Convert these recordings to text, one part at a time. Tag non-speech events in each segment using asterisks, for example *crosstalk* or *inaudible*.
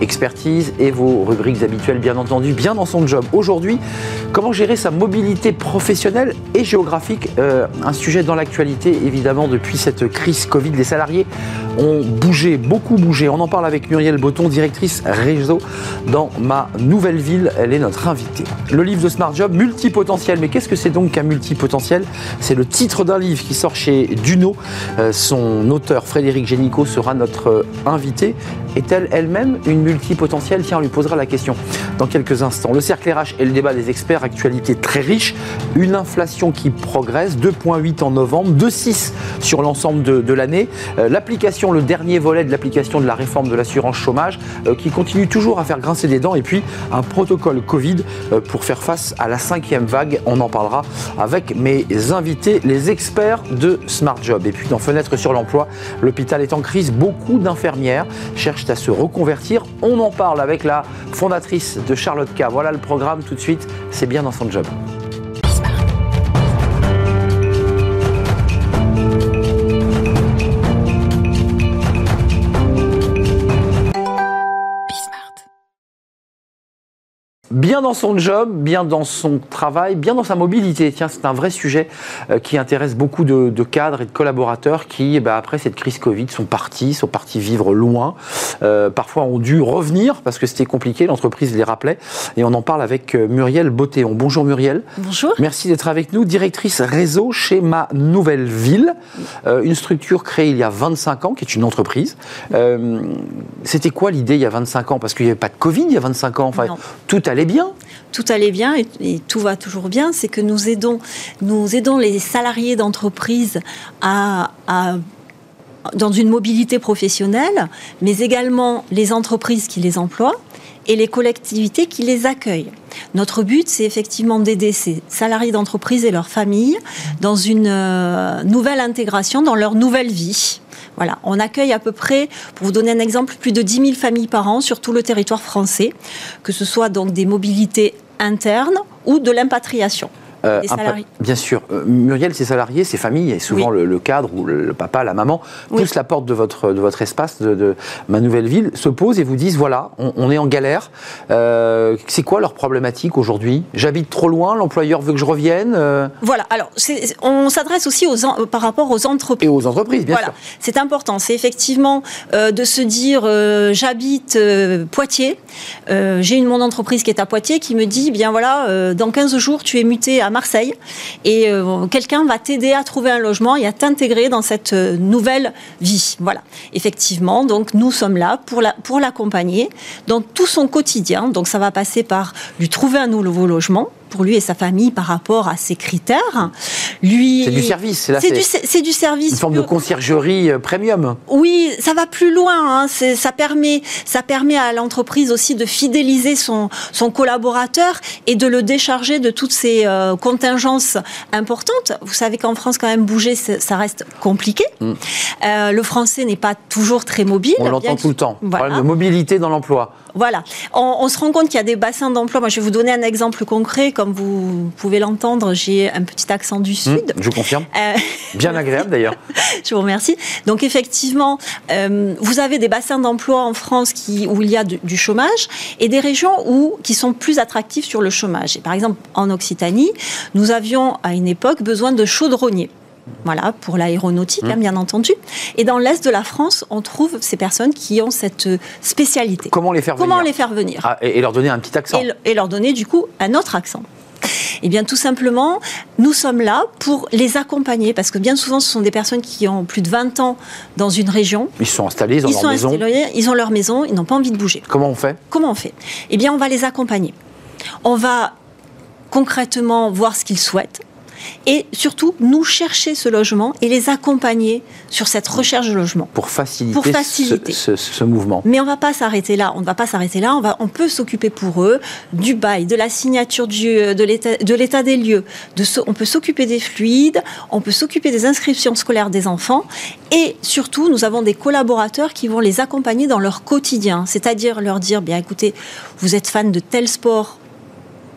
expertise et vos rubriques habituelles, bien entendu, bien dans son job. Aujourd'hui, comment gérer sa mobilité professionnelle et géographique euh, Un sujet dans l'actualité, évidemment, depuis cette crise Covid. Les salariés ont bougé, beaucoup bougé. On en parle avec Muriel Botton, directrice réseau dans ma nouvelle ville. Elle est notre invitée. Le livre de Smart Job, multipotentiel. Mais qu'est-ce que c'est donc qu'un multipotentiel? C'est le titre d'un livre qui sort chez Duno. Euh, son auteur, Frédéric Génicaud, sera notre euh, invité. Est-elle elle-même une multipotentielle Tiens, on lui posera la question dans quelques instants. Le cercle RH et le débat des experts, actualité très riche. Une inflation qui progresse, 2,8 en novembre, 2,6 sur l'ensemble de, l'année. Euh, l'application, le dernier volet de l'application de la réforme de l'assurance chômage, qui continue toujours à faire grincer des dents. Et puis, un protocole Covid pour faire face à la cinquième vague. On en parlera avec mes invités, les experts de Smart Job. Et puis dans Fenêtre sur l'emploi, l'hôpital est en crise. Beaucoup d'infirmières cherchent à se reconvertir. On en parle avec la fondatrice de Charlotte K. Voilà le programme tout de suite. C'est bien dans son job. Bien dans son job, bien dans son travail, bien dans sa mobilité. Tiens, c'est un vrai sujet euh, qui intéresse beaucoup de, cadres et de collaborateurs qui, bah, après cette crise Covid, sont partis, sont partis vivre loin. Euh, parfois ont dû revenir parce que c'était compliqué, l'entreprise les rappelait. Et on en parle avec euh, Muriel Bottéon. Bonjour Muriel. Bonjour. Merci d'être avec nous, directrice réseau chez Ma Nouvelle Ville, une structure créée il y a 25 ans, qui est une entreprise. c'était quoi l'idée il y a 25 ans? Parce qu'il n'y avait pas de Covid il y a 25 ans. Enfin, tout tout allait bien et, tout va toujours bien, c'est que nous aidons, nous aidons les salariés d'entreprise à, dans une mobilité professionnelle, mais également les entreprises qui les emploient et les collectivités qui les accueillent. Notre but, c'est effectivement d'aider ces salariés d'entreprise et leurs familles dans une euh, nouvelle intégration, dans leur nouvelle vie. Voilà, on accueille à peu près, pour vous donner un exemple, plus de 10 000 familles par an sur tout le territoire français, que ce soit donc des mobilités internes ou de l'impatriation. Euh, bien sûr. Euh, Muriel, ses salariés, ses familles, et souvent le, cadre ou le, papa, la maman, poussent la porte de votre, de votre espace, de, ma nouvelle ville, se posent et vous disent voilà, on, est en galère. Euh, c'est quoi leur problématique aujourd'hui? J'habite trop loin, l'employeur veut que je revienne Voilà, alors on s'adresse aussi aux, par rapport aux entreprises. Et aux entreprises, bien voilà. sûr. C'est important, c'est effectivement de se dire j'habite Poitiers, j'ai une mon entreprise qui est à Poitiers qui me dit bien voilà, dans 15 jours tu es muté à Marseille et euh, quelqu'un va t'aider à trouver un logement et à t'intégrer dans cette euh, nouvelle vie. Voilà. Effectivement, donc nous sommes là pour la, pour l'accompagner dans tout son quotidien. Donc ça va passer par lui trouver un nouveau logement pour lui et sa famille par rapport à ses critères. Lui, c'est du service, c'est du, c'est du service. Une forme de conciergerie euh, premium. Oui, ça va plus loin. Hein. Ça permet, ça permet à l'entreprise aussi de fidéliser son, son collaborateur et de le décharger de toutes ces euh, contingences importantes. Vous savez qu'en France, quand même, bouger, ça reste compliqué. Mm. Euh, le français n'est pas toujours très mobile. On l'entend tout le temps. Problème de mobilité dans l'emploi. Voilà. On, se rend compte qu'il y a des bassins d'emploi. Moi, je vais vous donner un exemple concret. Comme vous pouvez l'entendre, j'ai un petit accent du hmm, Sud. je vous confirme. Euh, Bien agréable d'ailleurs. *laughs* je vous remercie. Donc, effectivement, euh, vous avez des bassins d'emploi en France qui, où il y a du, chômage et des régions où, qui sont plus attractives sur le chômage. Et par exemple, en Occitanie, nous avions à une époque besoin de chaudronniers. Voilà, pour l'aéronautique, hein, mmh. bien entendu. Et dans l'Est de la France, on trouve ces personnes qui ont cette spécialité. Comment les faire Comment les faire venir ah, et, leur donner un petit accent. Et, leur donner, du coup, un autre accent. Eh bien, tout simplement, nous sommes là pour les accompagner, parce que bien souvent, ce sont des personnes qui ont plus de 20 ans dans une région. Ils sont installés, ils ont leur maison. ils ont leur maison, ils n'ont pas envie de bouger. Comment on fait Comment on fait Eh bien, on va les accompagner. On va concrètement voir ce qu'ils souhaitent et surtout nous chercher ce logement et les accompagner sur cette recherche de logement. Pour faciliter, Ce, mouvement. Mais on ne va pas s'arrêter là. On ne va pas s'arrêter là. On, va, on peut s'occuper pour eux du bail, de la signature du, de l'état des lieux. De on peut s'occuper des fluides. On peut s'occuper des inscriptions scolaires des enfants. Et surtout, nous avons des collaborateurs qui vont les accompagner dans leur quotidien. C'est-à-dire leur dire, bien écoutez, vous êtes fan de tel sport.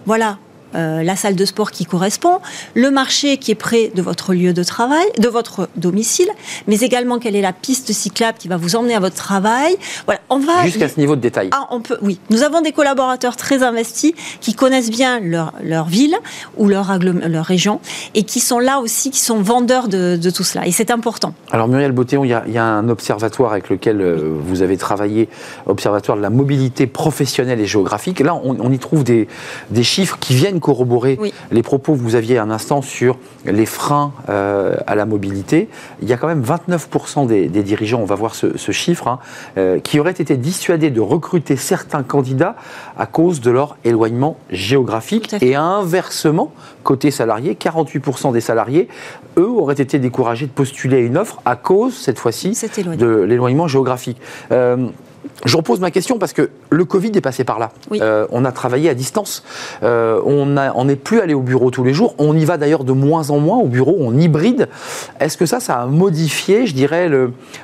Voilà, euh, la salle de sport qui correspond, le marché qui est près de votre lieu de travail, de votre domicile, mais également quelle est la piste cyclable qui va vous emmener à votre travail. Voilà, on va jusqu'à ce niveau de détail. Ah, on peut, oui. Nous avons des collaborateurs très investis qui connaissent bien leur, leur ville ou leur, leur région et qui sont là aussi, qui sont vendeurs de, de tout cela. Et c'est important. Alors Muriel Beautéon, il y, a, il y, a, un observatoire avec lequel euh, vous avez travaillé, observatoire de la mobilité professionnelle et géographique. Là, on, on y trouve des, des, chiffres qui viennent corroborer les propos que vous aviez un instant sur les freins euh, à la mobilité. Il y a quand même 29% des, des, dirigeants, on va voir ce, ce chiffre, hein, euh, qui auraient été dissuadés de recruter certains candidats à cause de leur éloignement géographique. Et inversement, côté salarié, 48% des salariés, eux, auraient été découragés de postuler à une offre à cause, cette fois-ci, de l'éloignement géographique. Euh, je repose ma question parce que le Covid est passé par là. Euh, on a travaillé à distance. Euh, on n'est plus allé au bureau tous les jours. On y va d'ailleurs de moins en moins au bureau. On hybride. Est-ce que ça, ça a modifié, je dirais,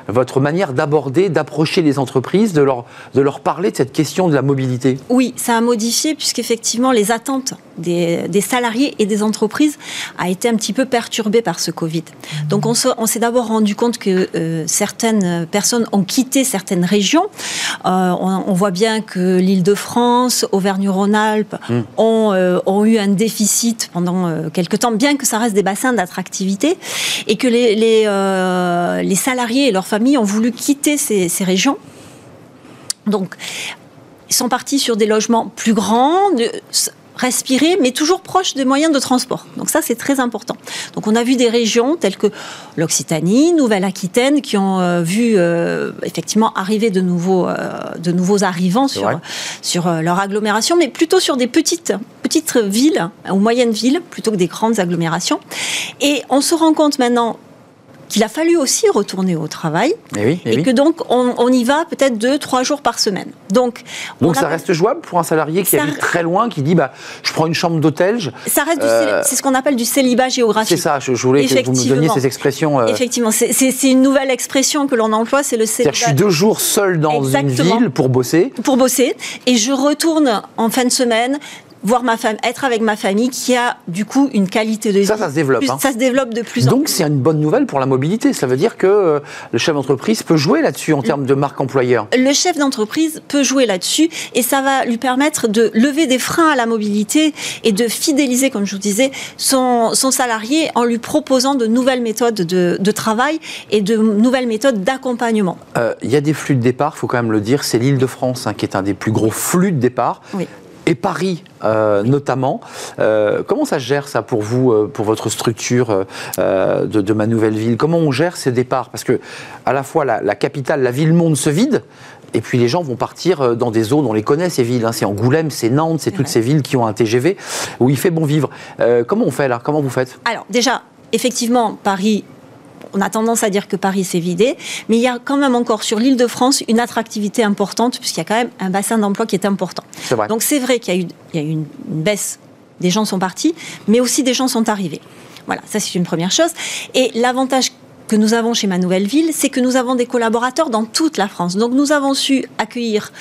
votre manière d'aborder, d'approcher les entreprises, de leur, de leur parler de cette question de la mobilité? Oui, ça a modifié puisqu'effectivement les attentes des, salariés et des entreprises a été un petit peu perturbée par ce Covid. Donc on, s'est d'abord rendu compte que euh, certaines personnes ont quitté certaines régions. Euh, on, voit bien que l'Île-de-France, Auvergne-Rhône-Alpes hmm. euh, ont, eu un déficit pendant quelques temps, bien que ça reste des bassins d'attractivité, et que les, les, salariés et leurs familles ont voulu quitter ces, ces régions. Donc, ils sont partis sur des logements plus grands, respirer, mais toujours proche des moyens de transport. Donc ça, c'est très important. Donc on a vu des régions telles que l'Occitanie, Nouvelle-Aquitaine, qui ont euh, vu euh, effectivement arriver de nouveaux, euh, de nouveaux arrivants sur, sur leur agglomération, mais plutôt sur des petites, petites villes ou moyennes villes, plutôt que des grandes agglomérations. Et on se rend compte maintenant qu'il a fallu aussi retourner au travail et, que donc on, y va peut-être deux, trois jours par semaine. Donc, donc ça reste jouable pour un salarié qui habite très loin, qui dit bah, je prends une chambre d'hôtel. Ça reste euh, c'est ce qu'on appelle du célibat géographique. C'est ça, je, voulais que vous me donniez ces expressions. Euh. Effectivement, c'est une nouvelle expression que l'on emploie, c'est le célibat. Je suis deux jours seul dans une ville pour bosser. Pour bosser, et je retourne en fin de semaine voir ma femme, être avec ma famille qui a du coup une qualité de vie. Ça, ça se développe. Hein. Ça se développe de plus en Donc, c'est une bonne nouvelle pour la mobilité. Ça veut dire que euh, le chef d'entreprise peut jouer là-dessus en termes de marque employeur. Le chef d'entreprise peut jouer là-dessus et ça va lui permettre de lever des freins à la mobilité et de fidéliser, comme je vous disais, son, son salarié en lui proposant de nouvelles méthodes de, de travail et de nouvelles méthodes d'accompagnement. Euh, il y a des flux de départ, il faut quand même le dire. C'est l'île de France hein, qui est un des plus gros flux de départ. Oui et Paris euh, notamment. Euh, comment ça se gère ça pour vous, euh, pour votre structure de, de, ma nouvelle ville? Comment on gère ces départs? Parce que à la fois la, capitale, la ville-monde se vide. Et puis les gens vont partir dans des zones, on les connaît ces villes, hein. c'est Angoulême, c'est Nantes, c'est toutes ces villes qui ont un TGV où il fait bon vivre. comment on fait là? Comment vous faites? Alors déjà, effectivement, Paris on a tendance à dire que Paris s'est vidé, mais il y a quand même encore sur l'île de France une attractivité importante, puisqu'il y a quand même un bassin d'emploi qui est important. Donc c'est vrai qu'il y a eu, une, baisse, des gens sont partis, mais aussi des gens sont arrivés. Voilà, ça c'est une première chose. Et l'avantage que nous avons chez Ma Nouvelle Ville, c'est que nous avons des collaborateurs dans toute la France. Donc nous avons su accueillir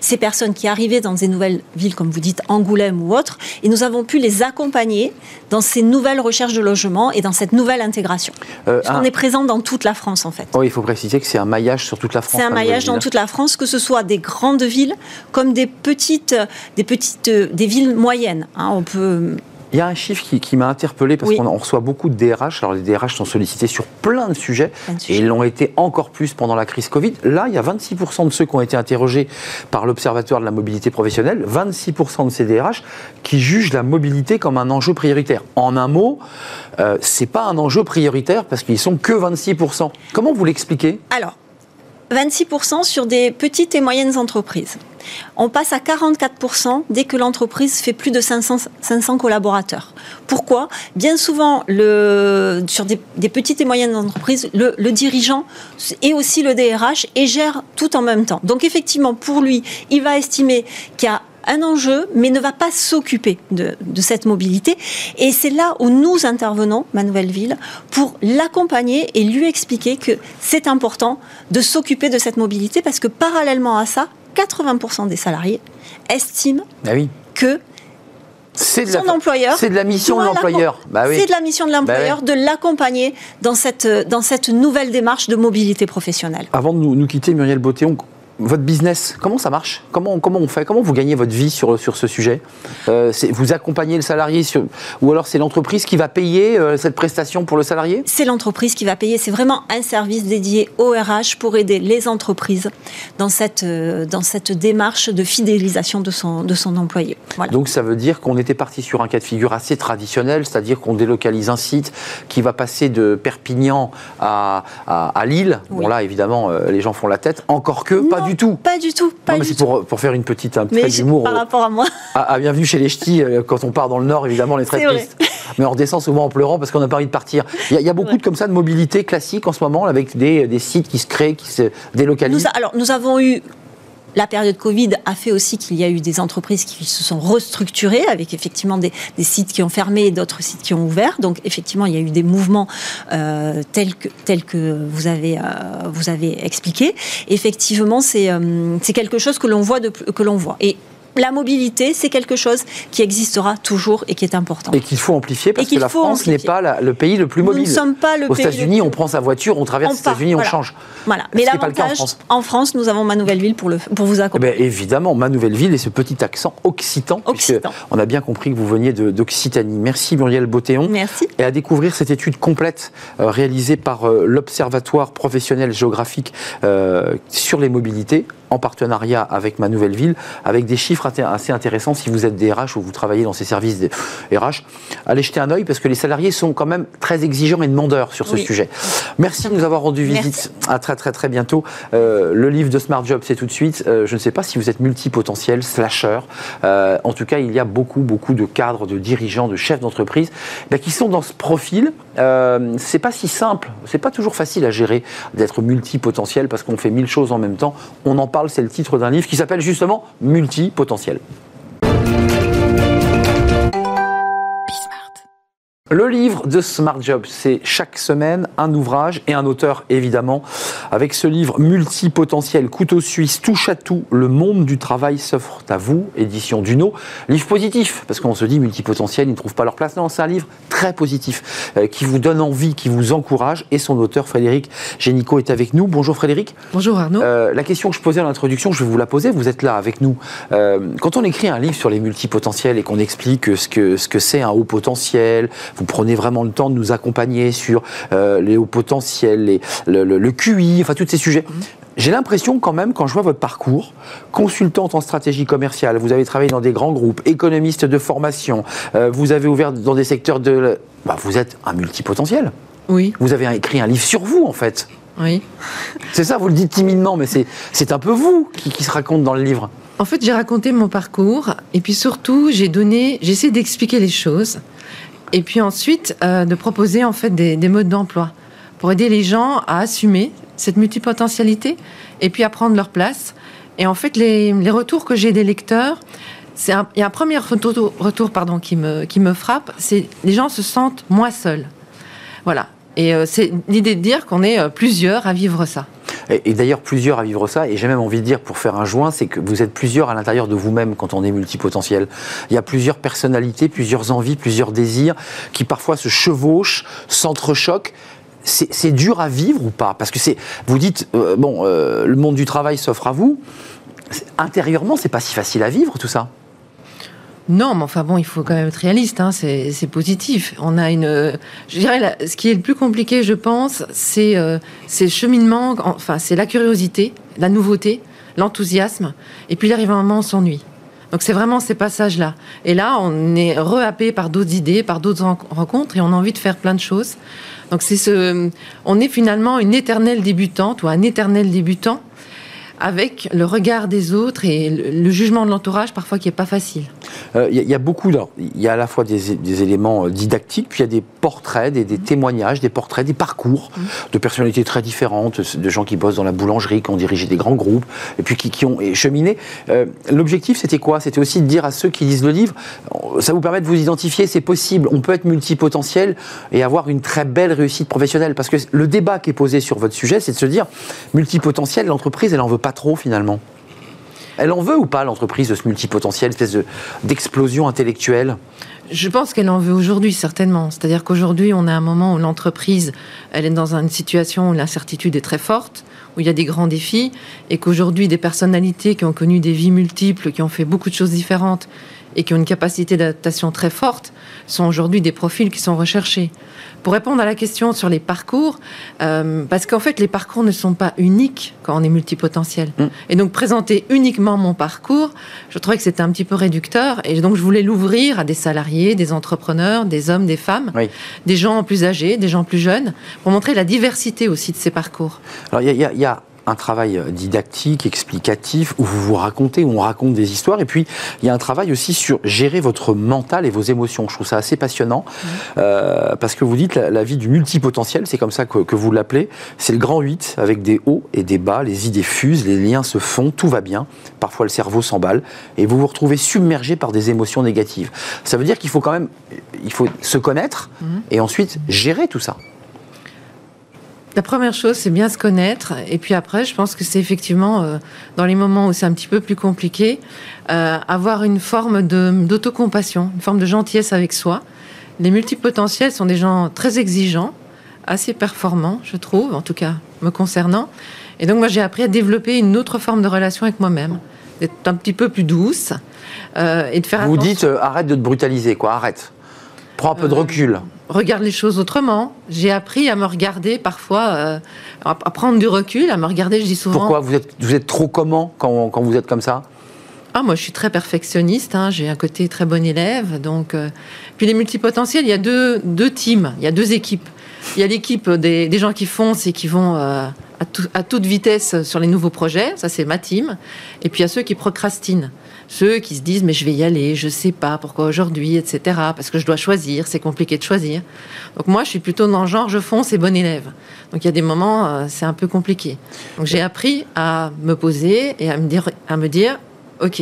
ces personnes qui arrivaient dans des nouvelles villes, comme vous dites, Angoulême ou autres, et nous avons pu les accompagner dans ces nouvelles recherches de logement et dans cette nouvelle intégration. Euh, on est présent dans toute la France, en fait. Oh, il faut préciser que c'est un maillage sur toute la France. C'est un maillage dans toute la France, que ce soit des grandes villes comme des petites, des petites, des villes moyennes. Hein. on peut il y a un chiffre qui, m'a interpellé parce qu'on reçoit beaucoup de DRH. Alors les DRH sont sollicités sur plein de sujets, et ils l'ont été encore plus pendant la crise Covid. Là, il y a 26% de ceux qui ont été interrogés par l'Observatoire de la mobilité professionnelle, 26% de ces DRH qui jugent la mobilité comme un enjeu prioritaire. En un mot, euh, c'est pas un enjeu prioritaire parce qu'ils sont que 26%. Comment vous l'expliquez? Alors, 26% sur des petites et moyennes entreprises. On passe à 44% dès que l'entreprise fait plus de 500, 500 collaborateurs. Pourquoi? Bien souvent, sur des, petites et moyennes entreprises, le, dirigeant est aussi le DRH et gère tout en même temps. Donc effectivement, pour lui, il va estimer qu'il y a un enjeu, mais ne va pas s'occuper de, cette mobilité. Et c'est là où nous intervenons, ma nouvelle ville, pour l'accompagner et lui expliquer que c'est important de s'occuper de cette mobilité parce que parallèlement à ça, 80% des salariés estiment ah que son employeur. C'est de la mission de l'employeur. Bah c'est de la mission de l'employeur bah de l'accompagner dans cette, dans cette nouvelle démarche de mobilité professionnelle. Avant de nous, nous quitter, Muriel Beautéon, votre business, comment ça marche? Comment, comment on fait? Comment vous gagnez votre vie sur, sur ce sujet? Euh, Vous accompagnez le salarié sur, ou alors c'est l'entreprise qui va payer euh, cette prestation pour le salarié? C'est l'entreprise qui va payer. C'est vraiment un service dédié au RH pour aider les entreprises dans cette, euh, dans cette démarche de fidélisation de son, de son employé. Donc ça veut dire qu'on était parti sur un cas de figure assez traditionnel, c'est-à-dire qu'on délocalise un site qui va passer de Perpignan à, à, Lille. Bon là évidemment les gens font la tête, encore que pas du du tout. Pas du tout. Pas c'est pour, pour, faire une petite un trait d'humour. Par rapport à moi. À, *laughs* bienvenue chez les ch'tis. Euh, quand on part dans le Nord, évidemment, les très tristes. *laughs* Mais on redescend souvent en pleurant parce qu'on n'a pas envie de partir. Il y a, beaucoup de, comme ça de mobilité classique en ce moment, avec des, des sites qui se créent, qui se délocalisent. alors, nous avons eu la période Covid a fait aussi qu'il y a eu des entreprises qui se sont restructurées avec effectivement des, sites qui ont fermé et d'autres sites qui ont ouvert. Donc effectivement, il y a eu des mouvements euh, tels, que, vous avez, euh, expliqué. Effectivement, c'est euh, quelque chose que l'on voit, voit. La mobilité, c'est quelque chose qui existera toujours et qui est important. Et qu'il faut amplifier parce que la France n'est pas le pays le plus mobile. Nous ne sommes pas le Aux États-Unis, on prend sa voiture, on traverse les États-Unis, on change. Voilà. Mais l'avantage, en, France. nous avons ma nouvelle ville pour, le, pour vous accompagner. Eh ben, évidemment, ma nouvelle ville et ce petit accent occitan. occitan. On a bien compris que vous veniez d'Occitanie. Merci Muriel Beautéon. Merci. Et à découvrir cette étude complète euh, réalisée par euh, l'Observatoire professionnel géographique euh, sur les mobilités en partenariat avec ma nouvelle ville, avec des chiffres assez intéressants si vous êtes des RH ou vous travaillez dans ces services des RH. Allez jeter un œil parce que les salariés sont quand même très exigeants et demandeurs sur ce sujet. Merci de nous avoir rendu visite. À très très très bientôt. Euh, le livre de Smart Job, c'est tout de suite. Euh, je ne sais pas si vous êtes multipotentiel, slasher. Euh, en tout cas, il y a beaucoup beaucoup de cadres, de dirigeants, de chefs d'entreprise ben, qui sont dans ce profil. c'est pas si simple, c'est pas toujours facile à gérer d'être multipotentiel parce qu'on fait mille choses en même temps. On en parle c'est le titre d'un livre qui s'appelle justement Multipotentiel. Le livre de Smart Job, c'est chaque semaine un ouvrage et un auteur évidemment. Avec ce livre multipotentiel, couteau suisse, touche à tout, le monde du travail s'offre à vous, édition Duno. Livre positif, parce qu'on se dit multipotentiel, ils ne trouvent pas leur place. Non, c'est un livre très positif, euh, qui vous donne envie, qui vous encourage. Et son auteur, Frédéric Génico, est avec nous. Bonjour Frédéric. Bonjour Arnaud. Euh, la question que je posais à l'introduction, je vais vous la poser, vous êtes là avec nous. Euh, quand on écrit un livre sur les multipotentiels et qu'on explique ce que c'est ce que un haut potentiel, vous prenez vraiment le temps de nous accompagner sur euh, les hauts potentiels, les, le, QI, enfin tous ces sujets. Mhm. J'ai l'impression quand même, quand je vois votre parcours, consultante en stratégie commerciale, vous avez travaillé dans des grands groupes, économiste de formation, euh, vous avez ouvert dans des secteurs de... Bah, vous êtes un multipotentiel. Oui. Vous avez écrit un livre sur vous, en fait. Oui. C'est ça, vous le dites timidement, mais c'est un peu vous qui, qui se raconte dans le livre. En fait, j'ai raconté mon parcours, et puis surtout, j'ai donné, j'essaie d'expliquer les choses. Et puis ensuite, euh, de proposer en fait des, modes d'emploi pour aider les gens à assumer cette multipotentialité et puis à prendre leur place. Et en fait, les, retours que j'ai des lecteurs, c'est il y a un premier retour, retour pardon, qui, me, qui me frappe, c'est les gens se sentent moins seuls. Voilà. Et euh, c'est l'idée de dire qu'on est euh, plusieurs à vivre ça. Et, d'ailleurs, plusieurs à vivre ça. Et j'ai même envie de dire, pour faire un joint, c'est que vous êtes plusieurs à l'intérieur de vous-même quand on est multipotentiel. Il y a plusieurs personnalités, plusieurs envies, plusieurs désirs qui parfois se chevauchent, s'entrechoquent c'est dur à vivre ou pas? Parce que c'est, vous dites, euh, bon, le monde du travail s'offre à vous. Intérieurement, c'est pas si facile à vivre tout ça. Non, mais enfin bon, il faut quand même être réaliste. Hein, c'est positif. On a une. Je dirais, ce qui est le plus compliqué, je pense, c'est euh, le cheminement. Enfin, c'est la curiosité, la nouveauté, l'enthousiasme, et puis l'arrivée à un moment, on s'ennuie. Donc c'est vraiment ces passages-là. Et là, on est rehappé par d'autres idées, par d'autres rencontres, et on a envie de faire plein de choses. Donc c'est ce, on est finalement une éternelle débutante ou un éternel débutant avec le regard des autres et le, jugement de l'entourage parfois qui est pas facile. Il euh, y, a beaucoup, il y a à la fois des, éléments euh, didactiques, puis il y a des portraits, des, témoignages, des portraits, des parcours mmh. de personnalités très différentes, de gens qui bossent dans la boulangerie, qui ont dirigé des grands groupes, et puis qui, ont cheminé. Euh, l'objectif, c'était quoi? C'était aussi de dire à ceux qui lisent le livre, ça vous permet de vous identifier, c'est possible, on peut être multipotentiel et avoir une très belle réussite professionnelle. Parce que le débat qui est posé sur votre sujet, c'est de se dire, multipotentiel, l'entreprise, elle en veut pas trop finalement Elle en veut ou pas l'entreprise de ce multipotentiel, espèce d'explosion intellectuelle? Je pense qu'elle en veut aujourd'hui, certainement. C'est-à-dire qu'aujourd'hui, on a un moment où l'entreprise, elle est dans une situation où l'incertitude est très forte, où il y a des grands défis, et qu'aujourd'hui, des personnalités qui ont connu des vies multiples, qui ont fait beaucoup de choses différentes, et qui ont une capacité d'adaptation très forte, sont aujourd'hui des profils qui sont recherchés. Pour répondre à la question sur les parcours, euh, parce qu'en fait, les parcours ne sont pas uniques quand on est multipotentiel. Mm. Et donc, présenter uniquement mon parcours, je trouvais que c'était un petit peu réducteur. Et donc, je voulais l'ouvrir à des salariés, des entrepreneurs, des hommes, des femmes, des gens plus âgés, des gens plus jeunes, pour montrer la diversité aussi de ces parcours. Alors, il y, y a un travail didactique, explicatif, où vous vous racontez, où on raconte des histoires. Et puis, il y a un travail aussi sur gérer votre mental et vos émotions. Je trouve ça assez passionnant, mmh. euh, parce que vous dites la, vie du multipotentiel, c'est comme ça que, vous l'appelez. C'est le grand 8, avec des hauts et des bas, les idées fusent, les liens se font, tout va bien. Parfois, le cerveau s'emballe, et vous vous retrouvez submergé par des émotions négatives. Ça veut dire qu'il faut quand même il faut se connaître, mmh. et ensuite gérer tout ça. La première chose, c'est bien se connaître. Et puis après, je pense que c'est effectivement, euh, dans les moments où c'est un petit peu plus compliqué, euh, avoir une forme d'autocompassion, une forme de gentillesse avec soi. Les multipotentiels sont des gens très exigeants, assez performants, je trouve, en tout cas me concernant. Et donc moi, j'ai appris à développer une autre forme de relation avec moi-même, d'être un petit peu plus douce euh, et de faire. Vous dites arrête de te brutaliser, quoi, arrête. Prends un peu de recul regarde les choses autrement. J'ai appris à me regarder parfois, euh, à prendre du recul, à me regarder, je dis souvent. Pourquoi vous êtes, vous êtes trop comment quand, quand vous êtes comme ça? Ah, moi, je suis très perfectionniste. Hein. J'ai un côté très bon élève. Donc, euh, puis les multipotentiels, il y a deux, deux teams, il y a deux équipes. Il y a l'équipe des, des, gens qui foncent et qui vont euh, à, à, toute vitesse sur les nouveaux projets. Ça, c'est ma team. Et puis il y a ceux qui procrastinent ceux qui se disent mais je vais y aller, je sais pas pourquoi aujourd'hui, etc. Parce que je dois choisir, c'est compliqué de choisir. Donc moi, je suis plutôt dans le genre je fonce et bon élève. Donc il y a des moments, euh, c'est un peu compliqué. Donc j'ai appris à me poser et à me dire, à me dire, ok,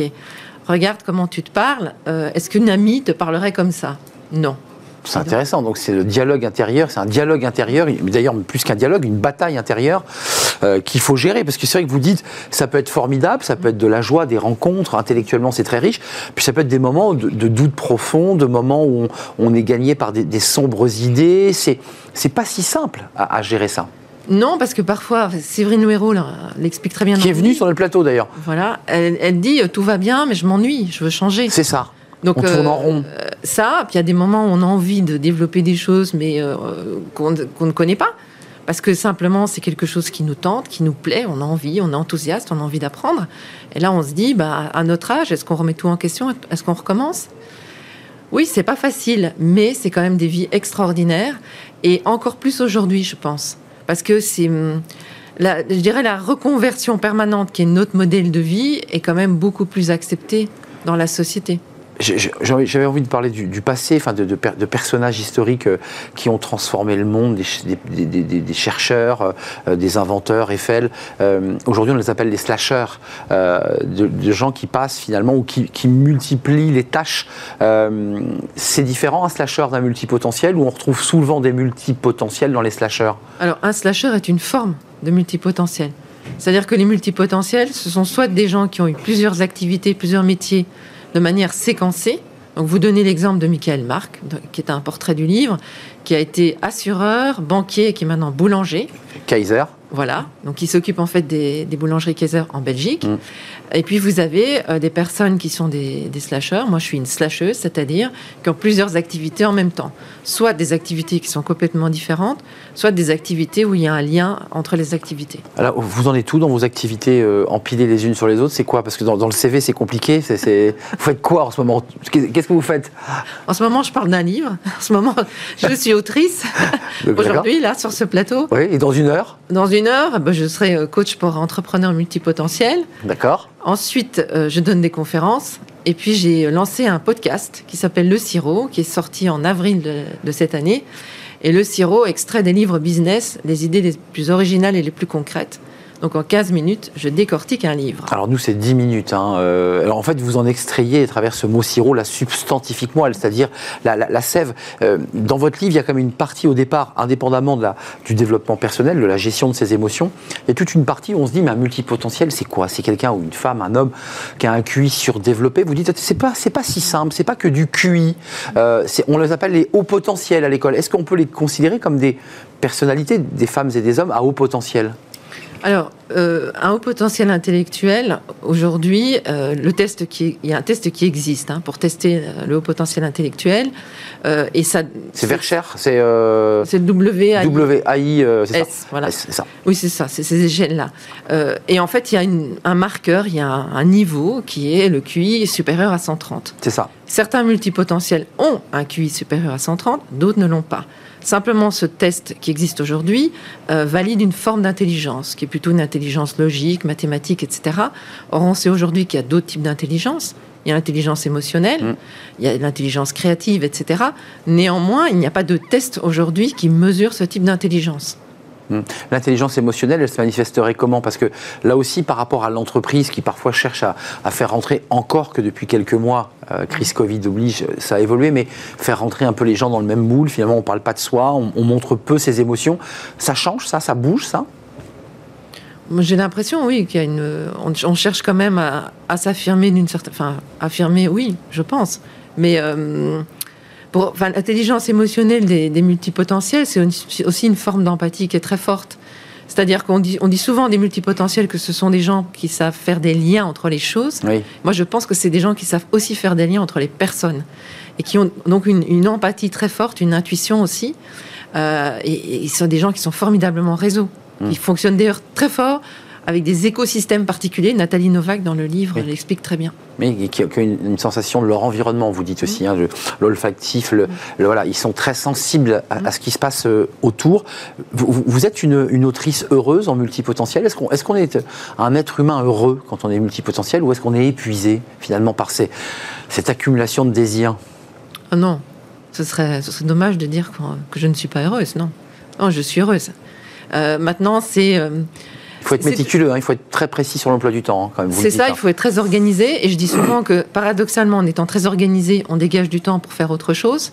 regarde comment tu te parles. Euh, est-ce qu'une amie te parlerait comme ça? Non. C'est intéressant. Donc c'est le dialogue intérieur, c'est un dialogue intérieur, d'ailleurs plus qu'un dialogue, une bataille intérieure euh, qu'il faut gérer. Parce que c'est vrai que vous dites, ça peut être formidable, ça peut être de la joie, des rencontres, intellectuellement c'est très riche, puis ça peut être des moments de, doute profond, de moments où on, est gagné par des, sombres idées. C'est c'est pas si simple à, gérer ça. Non, parce que parfois, Séverine Nouéro l'explique très bien. Qui est venue sur le plateau d'ailleurs. Voilà, elle, elle dit tout va bien, mais je m'ennuie, je veux changer. C'est ça. Donc, on tourne en euh, rond. ça, puis il y a des moments où on a envie de développer des choses, mais euh, qu'on ne connaît pas. Parce que simplement, c'est quelque chose qui nous tente, qui nous plaît, on a envie, on est enthousiaste, on a envie d'apprendre. Et là, on se dit, bah, à notre âge, est-ce qu'on remet tout en question? Est-ce qu'on recommence? Oui, c'est pas facile, mais c'est quand même des vies extraordinaires. Et encore plus aujourd'hui, je pense. Parce que c'est. Hum, la, je dirais la reconversion permanente qui est notre modèle de vie est quand même beaucoup plus acceptée dans la société j'avais envie de parler du, passé, enfin de, personnages historiques euh, qui ont transformé le monde, des, chercheurs, euh, des inventeurs, Eiffel. Euh, aujourd'hui, on les appelle des slashers, de, gens qui passent finalement ou qui, multiplient les tâches. C'est différent un slasher d'un multipotentiel ou on retrouve souvent des multipotentiels dans les slashers Alors, un slasher est une forme de multipotentiel. C'est-à-dire que les multipotentiels, ce sont soit des gens qui ont eu plusieurs activités, plusieurs métiers, de manière séquencée. Donc vous donnez l'exemple de Michael Marc, qui est un portrait du livre, qui a été assureur, banquier et qui est maintenant boulanger. Kaiser. Voilà, donc il s'occupe en fait des, boulangeries Kaiser en Belgique. Mm. Et puis vous avez euh, des personnes qui sont des, des slasheurs. Moi, je suis une slasheuse, c'est-à-dire qui ont plusieurs activités en même temps. Soit des activités qui sont complètement différentes, soit des activités où il y a un lien entre les activités. Alors, vous en êtes où dans vos activités euh, empilées les unes sur les autres? C'est quoi? Parce que dans, le CV, c'est compliqué. Vous faites quoi en ce moment? Qu'est-ce que vous faites? En ce moment, je parle d'un livre. *laughs* En ce moment, je suis autrice. *laughs* Aujourd'hui, là, sur ce plateau. Oui, et dans une heure? Dans une heure, ben, je serai euh, coach pour entrepreneurs multipotentiels. D'accord. Ensuite, euh, je donne des conférences. Et puis, j'ai lancé un podcast qui s'appelle Le Sirop, qui est sorti en avril de, cette année. Et Le Sirop extrait des livres business les idées les plus originales et les plus concrètes. Donc en 15 minutes, je décortique un livre. Alors nous, c'est 10 minutes. Hein. Euh, alors en fait, vous en extrayez à travers ce mot sirop la substantifique moelle, c'est-à-dire la, sève. Euh, dans votre livre, il y a comme une partie au départ, indépendamment de la, du développement personnel, de la gestion de ses émotions, il y a toute une partie où on se dit, mais un multipotentiel, c'est quoi? C'est quelqu'un ou une femme, un homme qui a un QI surdéveloppé? Vous dites, c'est pas, c'est pas si simple, c'est pas que du QI. Euh, on les appelle les hauts potentiels à l'école. Est-ce qu'on peut les considérer comme des personnalités, des femmes et des hommes à haut potentiel? Alors, euh, un haut potentiel intellectuel, aujourd'hui, euh, le test qui, il y a un test qui existe hein, pour tester euh, le haut potentiel intellectuel. et ça, c'est Vercher, c'est. c'est WAI. WAI, c'est ça. Voilà. c'est ça. Oui, c'est ça, c'est ces échelles-là. et en fait, il y a un marqueur, il y a un, un, niveau qui est le QI supérieur à 130. C'est ça. Certains multipotentiels ont un QI supérieur à 130, d'autres ne l'ont pas. Simplement, ce test qui existe aujourd'hui euh, valide une forme d'intelligence, qui est plutôt une intelligence logique, mathématique, etc. Or, on sait aujourd'hui qu'il y a d'autres types d'intelligence. Il y a l'intelligence émotionnelle, mm. il y a l'intelligence créative, etc. Néanmoins, il n'y a pas de test aujourd'hui qui mesure ce type d'intelligence. Hmm. L'intelligence émotionnelle, elle se manifesterait comment? Parce que là aussi, par rapport à l'entreprise qui parfois cherche à, faire rentrer, encore que depuis quelques mois, euh, crise Covid oblige, ça a évolué, mais faire rentrer un peu les gens dans le même moule, finalement on ne parle pas de soi, on, montre peu ses émotions. Ça change ça? Ça bouge ça? J'ai l'impression, oui, qu'il y a une. On, cherche quand même à, s'affirmer d'une certaine. Enfin, affirmer, oui, je pense. Mais euh, l'intelligence émotionnelle des, multipotentiels, c'est aussi une forme d'empathie qui est très forte. C'est-à-dire qu'on dit, on dit souvent des multipotentiels que ce sont des gens qui savent faire des liens entre les choses. Moi, je pense que c'est des gens qui savent aussi faire des liens entre les personnes et qui ont donc une, empathie très forte, une intuition aussi. Euh, et, ce sont des gens qui sont formidablement réseau. Mmh. Ils fonctionnent d'ailleurs très fort avec des écosystèmes particuliers. Nathalie Novak, dans le livre, l'explique très bien. Mais qui a une, sensation de leur environnement, vous dites aussi, hein, l'olfactif, le, voilà, ils sont très sensibles à, ce qui se passe euh, autour. Vous, êtes une, autrice heureuse en multipotentiel Est-ce qu'on est, un être humain heureux quand on est multipotentiel ou est-ce qu'on est épuisé finalement par ces, cette accumulation de désirs? Ah Non, ce serait, ce serait dommage de dire que, je ne suis pas heureuse, non. Non, je suis heureuse. Euh, maintenant, c'est... Euh, il faut être méticuleux, hein, il faut être très précis sur l'emploi du temps. Hein, c'est ça, il faut être très organisé. Et je dis souvent que paradoxalement, en étant très organisé, on dégage du temps pour faire autre chose.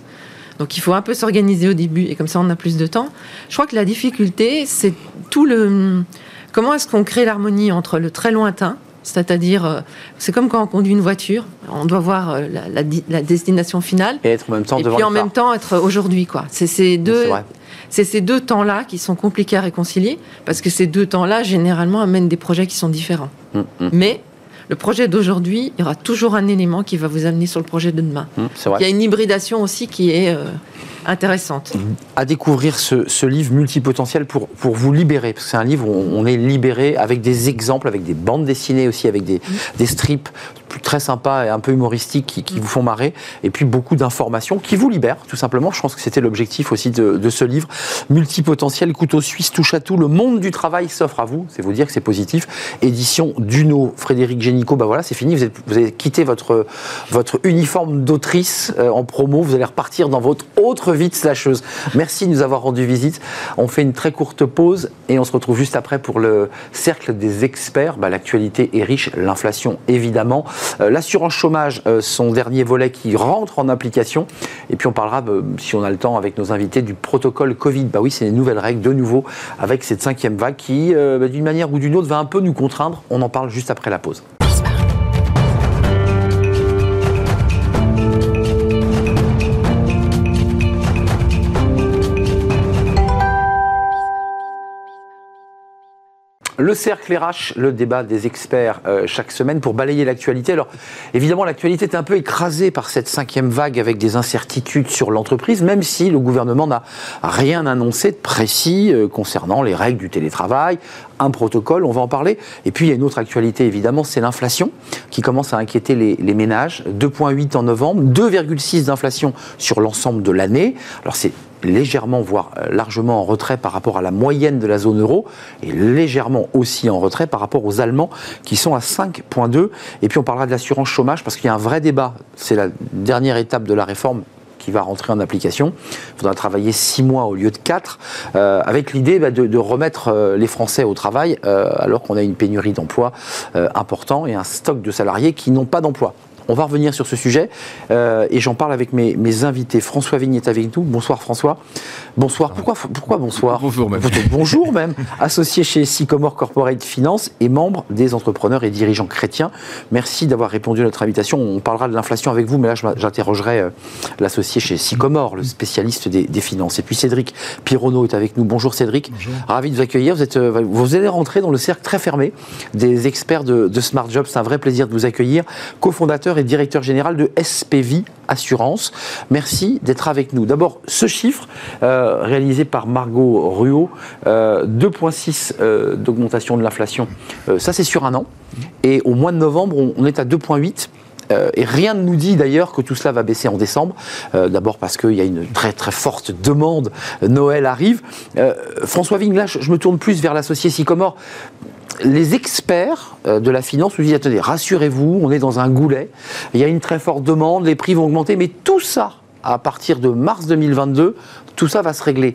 Donc il faut un peu s'organiser au début et comme ça on a plus de temps. Je crois que la difficulté, c'est tout le... Comment est-ce qu'on crée l'harmonie entre le très lointain, c'est-à-dire, euh, c'est comme quand on conduit une voiture, on doit voir euh, la, destination finale. Et être en même temps et puis en même temps être aujourd'hui, quoi. C'est ces deux, c'est ces deux temps-là qui sont compliqués à réconcilier, parce que ces deux temps-là, généralement, amènent des projets qui sont différents. Mm, mm. Mais le projet d'aujourd'hui, il y aura toujours un élément qui va vous amener sur le projet de demain. Mm, il y a une hybridation aussi qui est euh, intéressante. À découvrir ce, livre multipotentiel pour, pour vous libérer, parce que c'est un livre où on est libéré avec des exemples, avec des bandes dessinées aussi, avec des, des strips très sympas et un peu humoristiques qui, vous font marrer, et puis beaucoup d'informations qui vous libèrent, tout simplement. Je pense que c'était l'objectif aussi de, ce livre. Multipotentiel, couteau suisse, touche à tout, le monde du travail s'offre à vous, c'est vous dire que c'est positif. Édition Duno, Frédéric Génicaud, bah voilà, c'est fini, vous, avez quitté votre, votre uniforme d'autrice euh, en promo, vous allez repartir dans votre autre vie de slasheuse. Merci de nous avoir rendu visite. On fait une très courte pause et on se retrouve juste après pour le cercle des experts. Bah, l'actualité est riche, l'inflation évidemment. Euh, l'assurance chômage, euh, son dernier volet qui rentre en application. Et puis on parlera, euh, si on a le temps, avec nos invités du protocole Covid. Bah oui, c'est les nouvelles règles de nouveau avec cette cinquième vague qui, bah, d'une manière ou d'une autre, va un peu nous contraindre. On en parle juste après la pause. Le cercle RH, le débat des experts euh, chaque semaine pour balayer l'actualité. Alors évidemment, l'actualité est un peu écrasée par cette cinquième vague avec des incertitudes sur l'entreprise, même si le gouvernement n'a rien annoncé de précis euh, concernant les règles du télétravail, un protocole, on va en parler. Et puis il y a une autre actualité évidemment, c'est l'inflation qui commence à inquiéter les, les ménages. 2,8 en novembre, 2,6 d'inflation sur l'ensemble de l'année. Alors c'est légèrement, voire euh, largement en retrait par rapport à la moyenne de la zone euro, et légèrement aussi en retrait par rapport aux Allemands qui sont à 5,2. Et puis on parlera de l'assurance chômage parce qu'il y a un vrai débat. C'est la dernière étape de la réforme qui va rentrer en application. Il faudra travailler six mois au lieu de quatre, euh, avec l'idée bah, de, remettre euh, les Français au travail, alors qu'on a une pénurie d'emplois important et un stock de salariés qui n'ont pas d'emploi. On va revenir sur ce sujet euh, et j'en parle avec mes, invités. François Vigne est avec nous. Bonsoir François. Bonsoir. Pourquoi, pourquoi bonsoir? Bonjour même. Bonjour même. *laughs* Associé chez Sycomore Corporate Finance et membre des entrepreneurs et dirigeants chrétiens. Merci d'avoir répondu à notre invitation. On parlera de l'inflation avec vous, mais là j'interrogerai euh, l'associé chez Sycomore, le spécialiste des, finances. Et puis Cédric Pironneau est avec nous. Bonjour Cédric. Bonjour. Ravi de vous accueillir. Vous, êtes, euh, vous allez rentrer dans le cercle très fermé des experts de, de Smart Jobs. C'est un vrai plaisir de vous accueillir. Co-fondateur et directeur général de SPV Assurance. Merci d'être avec nous. D'abord, ce chiffre euh, réalisé par Margot Ruot, 2,6 euh, euh, d'augmentation de l'inflation, ça c'est sur un an. Et au mois de novembre, on, est à 2,8. et rien ne nous dit d'ailleurs que tout cela va baisser en décembre. D'abord parce qu'il y a une très très forte demande. Noël arrive. François Vigne, là, je, me tourne plus vers l'associé Sycomore les experts euh, de la finance nous disent attendez, rassurez-vous, on est dans un goulet, il y a une très forte demande, les prix vont augmenter, mais tout ça, à partir de mars 2022, tout ça va se régler.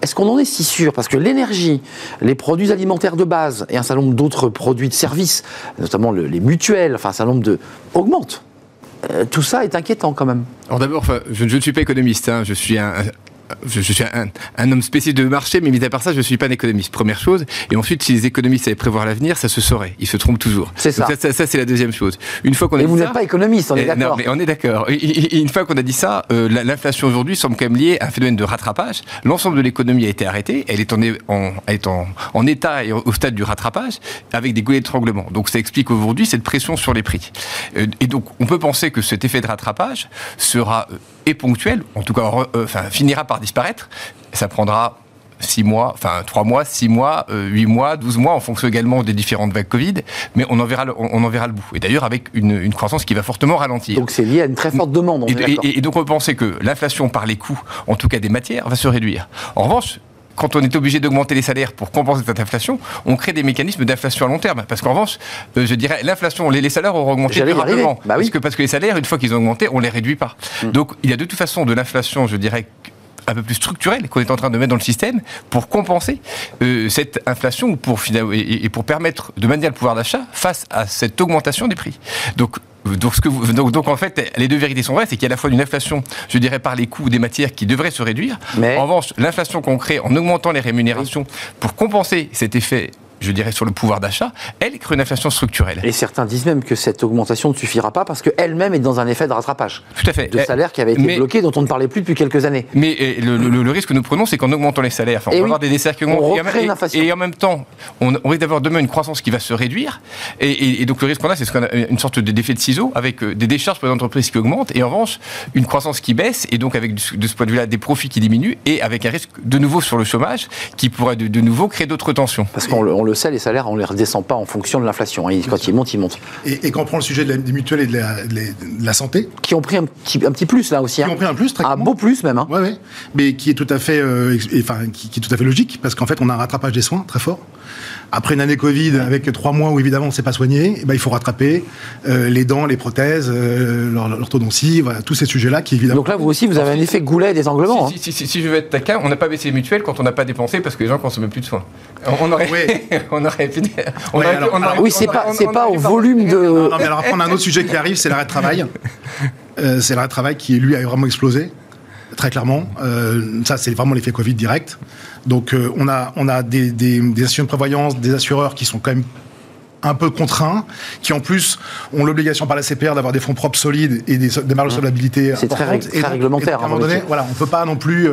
Est-ce qu'on en est si sûr? Parce que l'énergie, les produits alimentaires de base et un certain nombre d'autres produits de services, notamment les mutuelles, enfin un certain nombre de. augmentent. Euh, tout ça est inquiétant quand même. Alors d'abord, je, ne suis pas économiste, hein. je suis un, je, suis un, homme spécifique de marché, mais mis à part ça, je ne suis pas un économiste. Première chose. Et ensuite, si les économistes savaient prévoir l'avenir, ça se saurait. Ils se trompent toujours. C'est ça. ça, c'est la deuxième chose. Une fois qu'on a et vous n'êtes pas économiste, on est d'accord. Non, mais on est d'accord. Une fois qu'on a dit ça, euh, l'inflation aujourd'hui semble quand même liée à un phénomène de rattrapage. L'ensemble de l'économie a été arrêtée. Elle est en, en, est en, en état et au stade du rattrapage, avec des goulets d'étranglement. Donc ça explique aujourd'hui cette pression sur les prix. Euh, et donc on peut penser que cet effet de rattrapage sera euh, et ponctuel, en tout cas, enfin, finira par disparaître. Ça prendra 6 mois, enfin 3 mois, 6 mois, 8 euh, mois, 12 mois, en fonction également des différentes vagues Covid, mais on en verra le, on, en verra le bout. Et d'ailleurs avec une, croissance qui va fortement ralentir. Donc c'est lié à une très forte demande. et, donc on peut penser que l'inflation par les coûts, en tout cas des matières, va se réduire. En revanche, quand on est obligé d'augmenter les salaires pour compenser cette inflation, on crée des mécanismes d'inflation à long terme. Parce qu'en revanche, euh, je dirais, l'inflation, les, salaires auront augmenté rapidement. Bah parce, que, parce que les salaires, une fois qu'ils ont augmenté, on les réduit pas. Hmm. Donc il y a de toute façon de l'inflation, je dirais, un peu plus structurelle qu'on est en train de mettre dans le système pour compenser euh, cette inflation pour, et, pour permettre de maintenir le pouvoir d'achat face à cette augmentation des prix. Donc donc, ce que vous, donc, en fait, les deux vérités sont vraies, c'est qu'il y a à la fois une inflation, je dirais, par les coûts des matières qui devrait se réduire. Mais... En revanche, l'inflation qu'on crée en augmentant les rémunérations pour compenser cet effet je dirais, sur le pouvoir d'achat, elle crée une inflation structurelle. Et certains disent même que cette augmentation ne suffira pas parce qu'elle-même est dans un effet de rattrapage. Tout à fait. De salaire qui avait été bloqué, dont on ne parlait plus depuis quelques années. Mais le, risque que nous prenons, c'est qu'en augmentant les salaires, on va avoir des décerclements. Et, et, en même temps, on, risque d'avoir demain une croissance qui va se réduire. Et, donc le risque qu'on a, c'est ce qu'on a une sorte d'effet de ciseau avec euh, des décharges pour les entreprises qui augmentent et en revanche, une croissance qui baisse et donc avec de ce point de vue-là des profits qui diminuent et avec un risque de nouveau sur le chômage qui pourrait de, nouveau créer d'autres tensions. Parce qu'on le, sait, les salaires, on les redescend pas en fonction de l'inflation. Hein. Quand ils montent, ils montent. Et, quand on prend le sujet des mutuelles et de la, santé. Qui ont pris un petit, un petit plus là aussi. Qui hein. ont pris un plus, très Un beau plus même. Hein. Ouais, Mais qui est tout à fait, euh, enfin, qui, est tout à fait logique parce qu'en fait, on a un rattrapage des soins très fort. Après une année Covid avec trois mois où évidemment on ne s'est pas soigné, eh ben, il faut rattraper euh, les dents, les prothèses, euh, l'orthodontie, voilà, tous ces sujets-là qui évidemment. Donc là, vous aussi, vous avez un effet goulet des anglements. Si, si, si, je veux être taquin, on n'a pas baissé les mutuelles quand on n'a pas dépensé parce que les gens consommaient plus de soins. On aurait, on aurait oui, c'est pas, c'est pas au volume de. Non, mais alors après, on a un autre sujet qui arrive, c'est l'arrêt de travail. *laughs* Euh, c'est l'arrêt de travail qui, lui, a vraiment explosé, très clairement. Euh, ça, c'est vraiment l'effet Covid direct. Donc, euh, on a, on a des, des, des assurances de prévoyance, des assureurs qui sont quand même un peu contraints, qui en plus ont l'obligation par la CPR d'avoir des fonds propres solides et des, des marges de solvabilité C'est très, réglementaire. à un moment donné, voilà, on ne peut pas non plus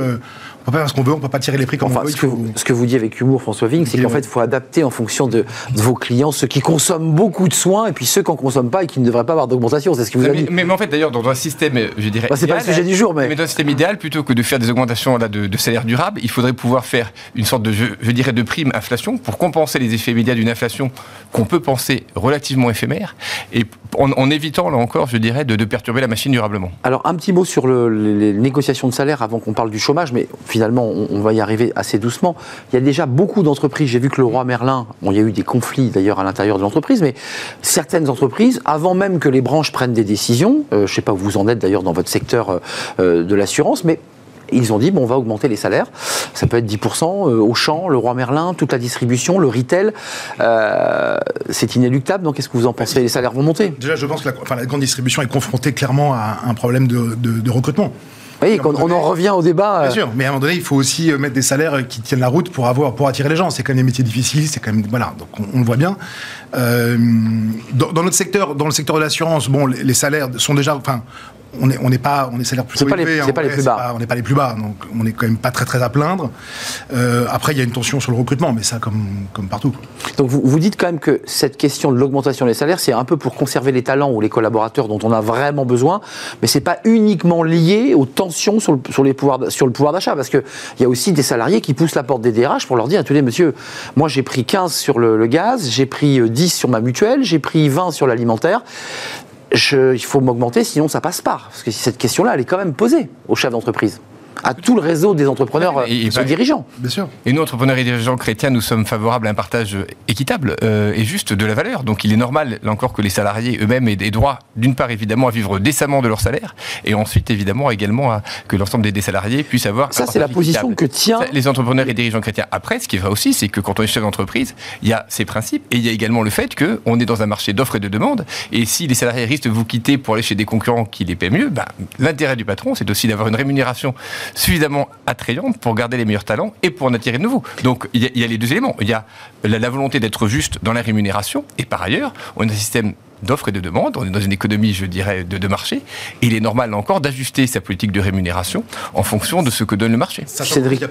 on peut pas faire ce qu'on veut, on peut pas tirer les prix comme on veut. Ce que, vous, ce que, vous dites avec humour, François Vigne, c'est qu'en fait, il faut adapter en fonction de, vos clients, ceux qui consomment beaucoup de soins et puis ceux qui n'en consomment pas et qui ne devraient pas avoir d'augmentation. C'est ce que vous avez dit. Mais, en fait, d'ailleurs, dans un système, je dirais. Bah, c'est pas le sujet du jour, mais. Mais dans un système idéal, plutôt que de faire des augmentations là, de, de salaire durable, il faudrait pouvoir faire une sorte de, je, dirais, de prime inflation pour compenser les effets immédiats d'une inflation qu'on peut penser relativement éphémère et en, évitant, là encore, je dirais, de, perturber la machine durablement. Alors, un petit mot sur les négociations de salaire avant qu'on parle du chômage, mais finalement, on, va y arriver assez doucement. Il y a déjà beaucoup d'entreprises. J'ai vu que le roi Merlin, il y a eu des conflits d'ailleurs à l'intérieur de l'entreprise, mais certaines entreprises, avant même que les branches prennent des décisions, je ne sais pas où vous en êtes d'ailleurs dans votre secteur de l'assurance, mais ils ont dit, bon, on va augmenter les salaires. Ça peut être 10%, euh, Auchan, le Roi Merlin, toute la distribution, le retail. Euh, c'est inéluctable, donc qu'est-ce que vous en pensez? Les salaires vont monter Déjà, je pense que la, grande distribution est confrontée clairement à un problème de, recrutement. On, en revient au débat. Bien euh. sûr, mais à un moment donné, il faut aussi mettre des salaires qui tiennent la route pour avoir, pour attirer les gens. C'est quand même des métiers difficiles, c'est quand même voilà. Donc on, le voit bien. dans, notre secteur, dans le secteur de l'assurance, bon, les, les, salaires sont déjà, enfin, on n'est on pas on est salaire plus pas les, pas les plus bas. on n'est pas les plus bas, donc on n'est quand même pas très très à plaindre. Euh, après, il y a une tension sur le recrutement, mais ça comme comme partout. Donc vous, vous dites quand même que cette question de l'augmentation des salaires, c'est un peu pour conserver les talents ou les collaborateurs dont on a vraiment besoin, mais c'est pas uniquement lié aux tensions sur le, sur les pouvoirs sur le pouvoir d'achat, parce que il y a aussi des salariés qui poussent la porte des DRH pour leur dire, attendez monsieur, moi j'ai pris 15 sur le, le gaz, j'ai pris 10 sur ma mutuelle, j'ai pris 20 sur l'alimentaire il faut m'augmenter, sinon ça passe pas. Parce que cette question-là, elle est quand même posée aux chefs d'entreprise à tout le réseau des entrepreneurs et, et dirigeants. Bien sûr. Et nous, entrepreneurs et dirigeants chrétiens, nous sommes favorables à un partage équitable euh, et juste de la valeur. Donc il est normal, là encore, que les salariés eux-mêmes aient des droits, d'une part évidemment, à vivre décemment de leur salaire, et ensuite évidemment également à, que l'ensemble des, salariés puissent avoir. Ça, c'est la position que tient. Les entrepreneurs et dirigeants chrétiens. Après, ce qui est vrai aussi, c'est que quand on est chef d'entreprise, il y a ces principes et il y a également le fait qu'on est dans un marché d'offres et de demandes. Et si les salariés risquent de vous quitter pour aller chez des concurrents qui les paient mieux, bah, l'intérêt du patron, c'est aussi d'avoir une rémunération suffisamment attrayante pour garder les meilleurs talents et pour en attirer de nouveaux. Donc il y, a, les deux éléments. Il y a la, la volonté d'être juste dans la rémunération et par ailleurs, on a un système d'offres et de demandes. On est dans une économie, je dirais, de, de marché. Et il est normal, encore, d'ajuster sa politique de rémunération en fonction de ce que donne le marché. Cédric Il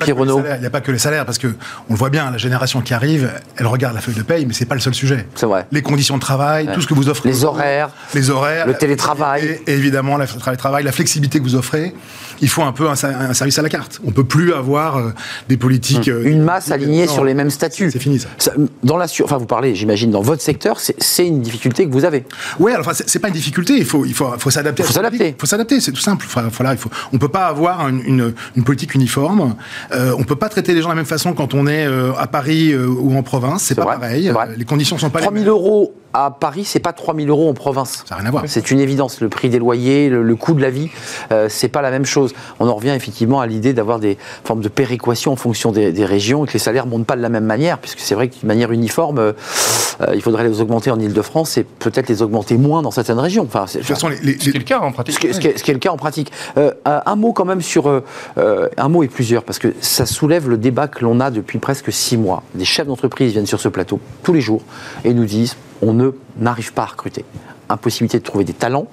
n'y a pas que les salaires, parce que on le voit bien, la génération qui arrive, elle regarde la feuille de paye, mais c'est pas le seul sujet. C'est vrai. Les conditions de travail, tout ce que vous offrez. Les horaires. Les horaires. Le télétravail. Et, évidemment, le travail, la flexibilité que vous offrez. Il faut un peu un, service à la carte. On peut plus avoir euh, des politiques. Hum. Une masse euh, alignée sur les mêmes statuts. C'est fini ça. Dans la, enfin, vous parlez, j'imagine, dans votre secteur, c'est une difficulté que vous avez. Oui, alors c'est pas une difficulté. Il faut, il faut, faut s'adapter. Il faut s'adapter. Il faut s'adapter. C'est tout simple. voilà, il faut. On peut pas avoir une, une, politique uniforme. Euh, on peut pas traiter les gens de la même façon quand on est euh, à Paris euh, ou en province. C'est pas pareil. Les conditions sont pas 3 000 euros à Paris, c'est pas 3 000 euros en province. Ça n'a rien à voir. C'est une évidence. Le prix des loyers, le, coût de la vie, euh, c'est pas la même chose. On en revient effectivement à l'idée d'avoir des formes de péréquation en fonction des, régions et que les salaires montent pas de la même manière, puisque c'est vrai qu'une manière uniforme, euh, il faudrait les augmenter en Ile-de-France et peut-être les augmenter moins dans certaines régions. Enfin, c'est, ce qui est le cas en pratique. Ce qui, est, le cas en pratique. Euh, un mot quand même sur un mot et plusieurs, parce que ça soulève le débat que l'on a depuis presque six mois. Des chefs d'entreprise viennent sur ce plateau tous les jours et nous disent on ne n'arrive pas à recruter. Impossibilité de trouver des talents,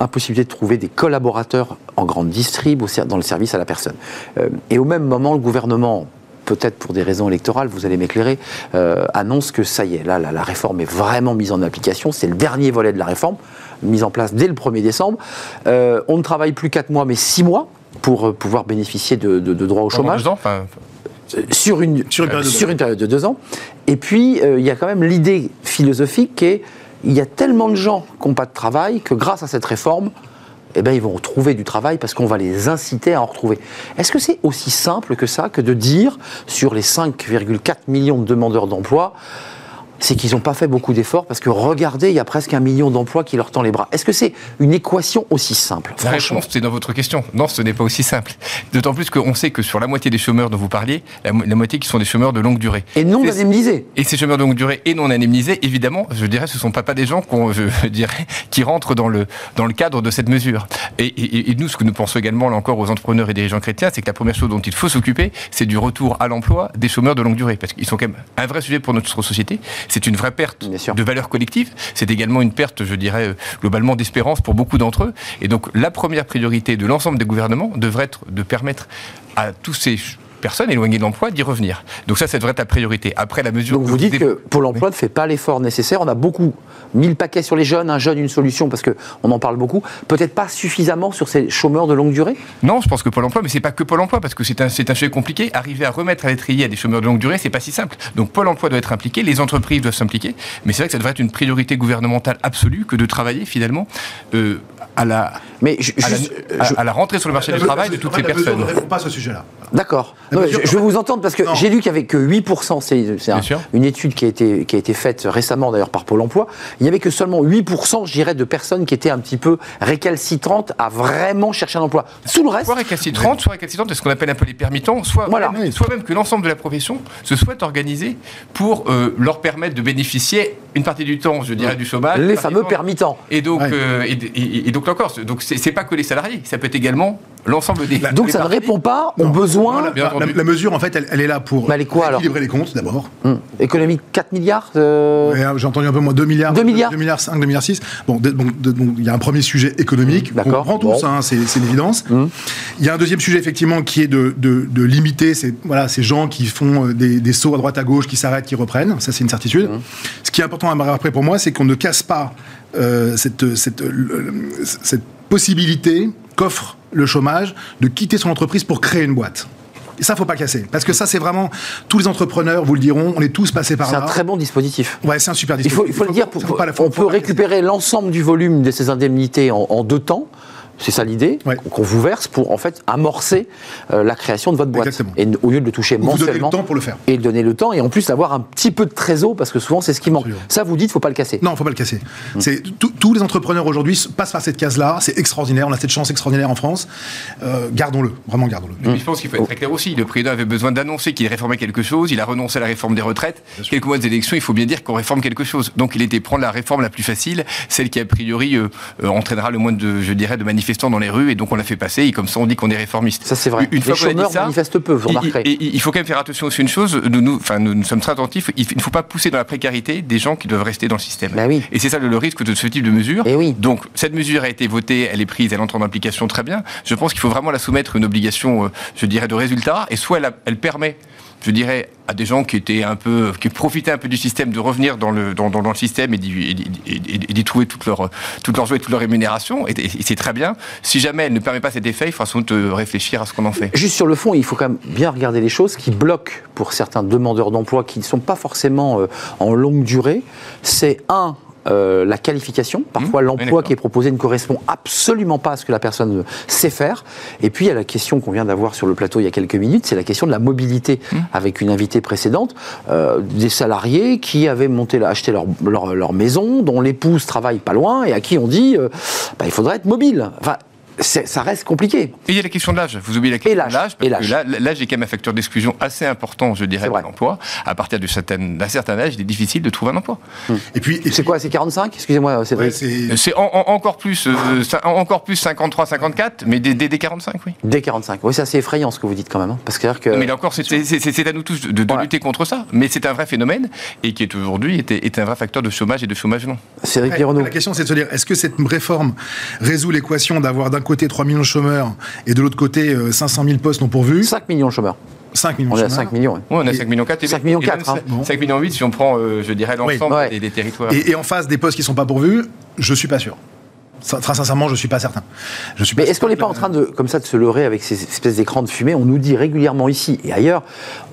impossibilité de trouver des collaborateurs en grande distrib dans le service à la personne. Euh, et au même moment, le gouvernement peut-être pour des raisons électorales, vous allez m'éclairer, euh, annonce que ça y est, là, la, réforme est vraiment mise en application. C'est le dernier volet de la réforme, mise en place dès le 1er décembre. Euh, on ne travaille plus 4 mois, mais 6 mois pour pouvoir bénéficier de, droits au chômage. sur une, sur une, période, de deux ans. Et puis, il y a quand même l'idée philosophique qui est il y a tellement de gens qui n'ont pas de travail que grâce à cette réforme, eh ben, ils vont retrouver du travail parce qu'on va les inciter à en retrouver. Est-ce que c'est aussi simple que ça que de dire sur les 5,4 millions de demandeurs d'emploi, c'est qu'ils n'ont pas fait beaucoup d'efforts parce que regardez, il y a presque un million d'emplois qui leur tend les bras. Est-ce que c'est une équation aussi simple? La réponse, c'est dans votre question. Non, ce n'est pas aussi simple. D'autant plus qu'on sait que sur la moitié des chômeurs dont vous parliez, la, moitié qui sont des chômeurs de longue durée. Et non indemnisés. Et ces chômeurs de longue durée et non indemnisés, évidemment, je dirais, ce ne sont pas, pas des gens je dirais, qui rentrent dans le, dans le cadre de cette mesure. Et, et, nous, ce que nous pensons également, là encore, aux entrepreneurs et dirigeants chrétiens, c'est que la première chose dont il faut s'occuper, c'est du retour à l'emploi des chômeurs de longue durée. Parce qu'ils sont quand même un vrai sujet pour notre société. C'est une vraie perte de valeur collective. C'est également une perte, je dirais, globalement d'espérance pour beaucoup d'entre eux. Et donc, la première priorité de l'ensemble des gouvernements devrait être de permettre à tous ces personnes éloignées de l'emploi d'y revenir. Donc ça, ça devrait être la priorité. Après la mesure. Donc vous dites que Pôle Emploi ne fait pas l'effort nécessaire. On a beaucoup mis le paquet sur les jeunes, un jeune une solution parce que on en parle beaucoup. Peut-être pas suffisamment sur ces chômeurs de longue durée? Non, je pense que Pôle Emploi, mais c'est pas que Pôle Emploi parce que c'est un un sujet compliqué. Arriver à remettre à l'étrier à des chômeurs de longue durée, c'est pas si simple. Donc Pôle Emploi doit être impliqué, les entreprises doivent s'impliquer, mais c'est vrai que ça devrait être une priorité gouvernementale absolue que de travailler finalement euh, à la Mais je- à, la, juste, à- je- à la rentrée sur le marché du travail de toutes En fait, les la mesure personnes. ne répond pas à ce sujet-là. D'accord. Je, je veux vous entendre parce que j'ai lu qu'il y avait que 8%, c'est c'est un- une étude qui a, été, qui a été faite récemment d'ailleurs par Pôle emploi, il n'y avait que seulement 8%, je dirais, de personnes qui étaient un petit peu récalcitrantes à vraiment chercher un emploi. Tout le reste, Soit récalcitrante, soit récalcitrante de ce qu'on appelle un peu les permittents, soit, Voilà. même, soit même que l'ensemble de la profession se souhaite organiser pour euh, leur permettre de bénéficier une partie du temps, je dirais, du chômage. les fameux temps- permittants. Et donc, Ouais. euh, et, et- et donc là encore, donc c'est pas que les salariés, ça peut être également l'ensemble des. Donc ça ne répond pas aux Non. besoins la, mesure, en fait, elle, elle est là pour est quoi, alors équilibrer les comptes, d'abord. hum, économiques 4 milliards euh, Ouais, J'ai entendu un peu moins 2 milliards. 2 milliards. 2 milliards 5, 2 milliards 6. Bon, il y a un premier sujet économique. D'accord. On comprend tous, Bon. hein, c'est une évidence. Mmh. Il y a un deuxième sujet, effectivement, qui est de, de- de limiter ces, voilà, ces gens qui font euh, des, des sauts à droite à gauche, qui s'arrêtent, qui reprennent. Ça, c'est une certitude. Mmh. Ce qui est important à après pour moi, c'est qu'on ne casse pas euh, cette, cette, le- cette possibilité qu'offre le chômage de quitter son entreprise pour créer une boîte. Et ça, faut pas casser. Parce que ça, c'est vraiment. Tous les entrepreneurs vous le diront, on est tous passés par C'est là. un très bon dispositif. Ouais, c'est un super Il faut, il dispositif. faut le dire, pour- faut pas la- faut- on faut peut récupérer l'ensemble du volume de ces indemnités en, en deux temps. C'est ça l'idée Ouais. qu'on vous verse pour en fait amorcer euh, la création de votre boîte. Exactement. Et au lieu de le toucher Vous donnez le mensuellement. temps pour le faire. Et de donner le temps et en plus avoir un petit peu de trésor parce que souvent c'est ce qui manque. Absolument. Ça vous dites, faut pas le casser. Non, faut pas le casser. Mmh. C'est tous- les entrepreneurs aujourd'hui passent par cette case-là. C'est extraordinaire. On a cette chance extraordinaire en France. Euh, gardons-le, vraiment gardons-le. Puis, je pense qu'il faut être très clair aussi. Le président avait besoin d'annoncer qu'il réformait quelque chose. Il a renoncé à la réforme des retraites. Quelques mois des élections, il faut bien dire qu'on réforme quelque chose. Donc, il était prendre la réforme la plus facile, celle qui a priori euh, euh, entraînera le moins de, je dirais, de manifestants dans les rues. Et donc, on l'a fait passer. Et comme ça, on dit qu'on est réformiste. Ça, c'est vrai. Une Les fois a dit chômeurs ça, manifestent peu, vous remarquerez. il- il- il faut quand même faire attention aussi à une chose. Nous, nous, enfin, nous, nous sommes très attentifs. Il ne faut pas pousser dans la précarité des gens qui doivent rester dans le système. Bah oui. Et c'est ça le, le risque de ce type de mesure. Eh oui. Donc, cette mesure a été votée, elle est prise, elle entre en application très bien. Je pense qu'il faut vraiment la soumettre à une obligation, euh, je dirais, de résultat. Et soit elle permet, je dirais, à des gens qui étaient un peu, qui profitaient un peu du système de revenir dans le, système et d'y, trouver toute leur, toute joie et toute leur rémunération. Et, et c'est très bien. Si jamais elle ne permet pas cet effet, il faudra sans doute euh, réfléchir à ce qu'on en fait. Juste sur le fond, il faut quand même bien regarder les choses qui bloquent pour certains demandeurs d'emploi qui ne sont pas forcément euh, en longue durée. C'est un. Euh, la qualification, parfois Mmh, l'emploi qui est proposé ne correspond absolument pas à ce que la personne sait faire. Et puis il y a la question qu'on vient d'avoir sur le plateau il y a quelques minutes, c'est la question de la mobilité Mmh. avec une invitée précédente, euh, des salariés qui avaient monté, acheté leur, leur, leur maison, dont l'épouse travaille pas loin et à qui on dit euh, bah, il faudrait être mobile. Enfin, ça reste compliqué. Et il y a la question de l'âge. Vous oubliez la question de l'âge. et Parce que l'âge. est quand même un facteur d'exclusion assez important, je dirais, C'est de l'emploi. À partir d'un certain âge, il est difficile de trouver un emploi. Et puis, et C'est quoi C'est 45 Excusez-moi, Ouais, Cédric. c'est- C'est en- en- encore plus, euh, encore plus 53, 54, mais dès, dès- dès 45, oui. Dès 45. Oui, c'est assez effrayant ce que vous dites quand même. hein. Parce que, que Mais là encore, c'est c'est- c'est- c'est à nous tous de, de Voilà. lutter contre ça. Mais c'est un vrai phénomène et qui est aujourd'hui est, est un vrai facteur de chômage et de chômage non. Cédric Ouais. La question, c'est de se dire, est-ce que cette réforme résout l'équation d'avoir d'un côté 3 millions de chômeurs et de l'autre côté euh, 500 000 postes non pourvus 5 millions de chômeurs. 5 millions On de est à chômeurs. 5 millions. ouais. Ouais, on a Et 5 millions 4 et 5 millions et même 4, hein. 5, Bon. 5 millions 8 si on prend, euh, je dirais, l'ensemble Ouais. des, des territoires. Et, et en face des postes qui sont pas pourvus, je suis pas sûr. Ça, Très sincèrement, je suis pas certain. Je suis Mais est-ce qu'on n'est pas en train de, comme ça, de se leurrer avec ces espèces d'écrans de fumée? On nous dit régulièrement ici et ailleurs,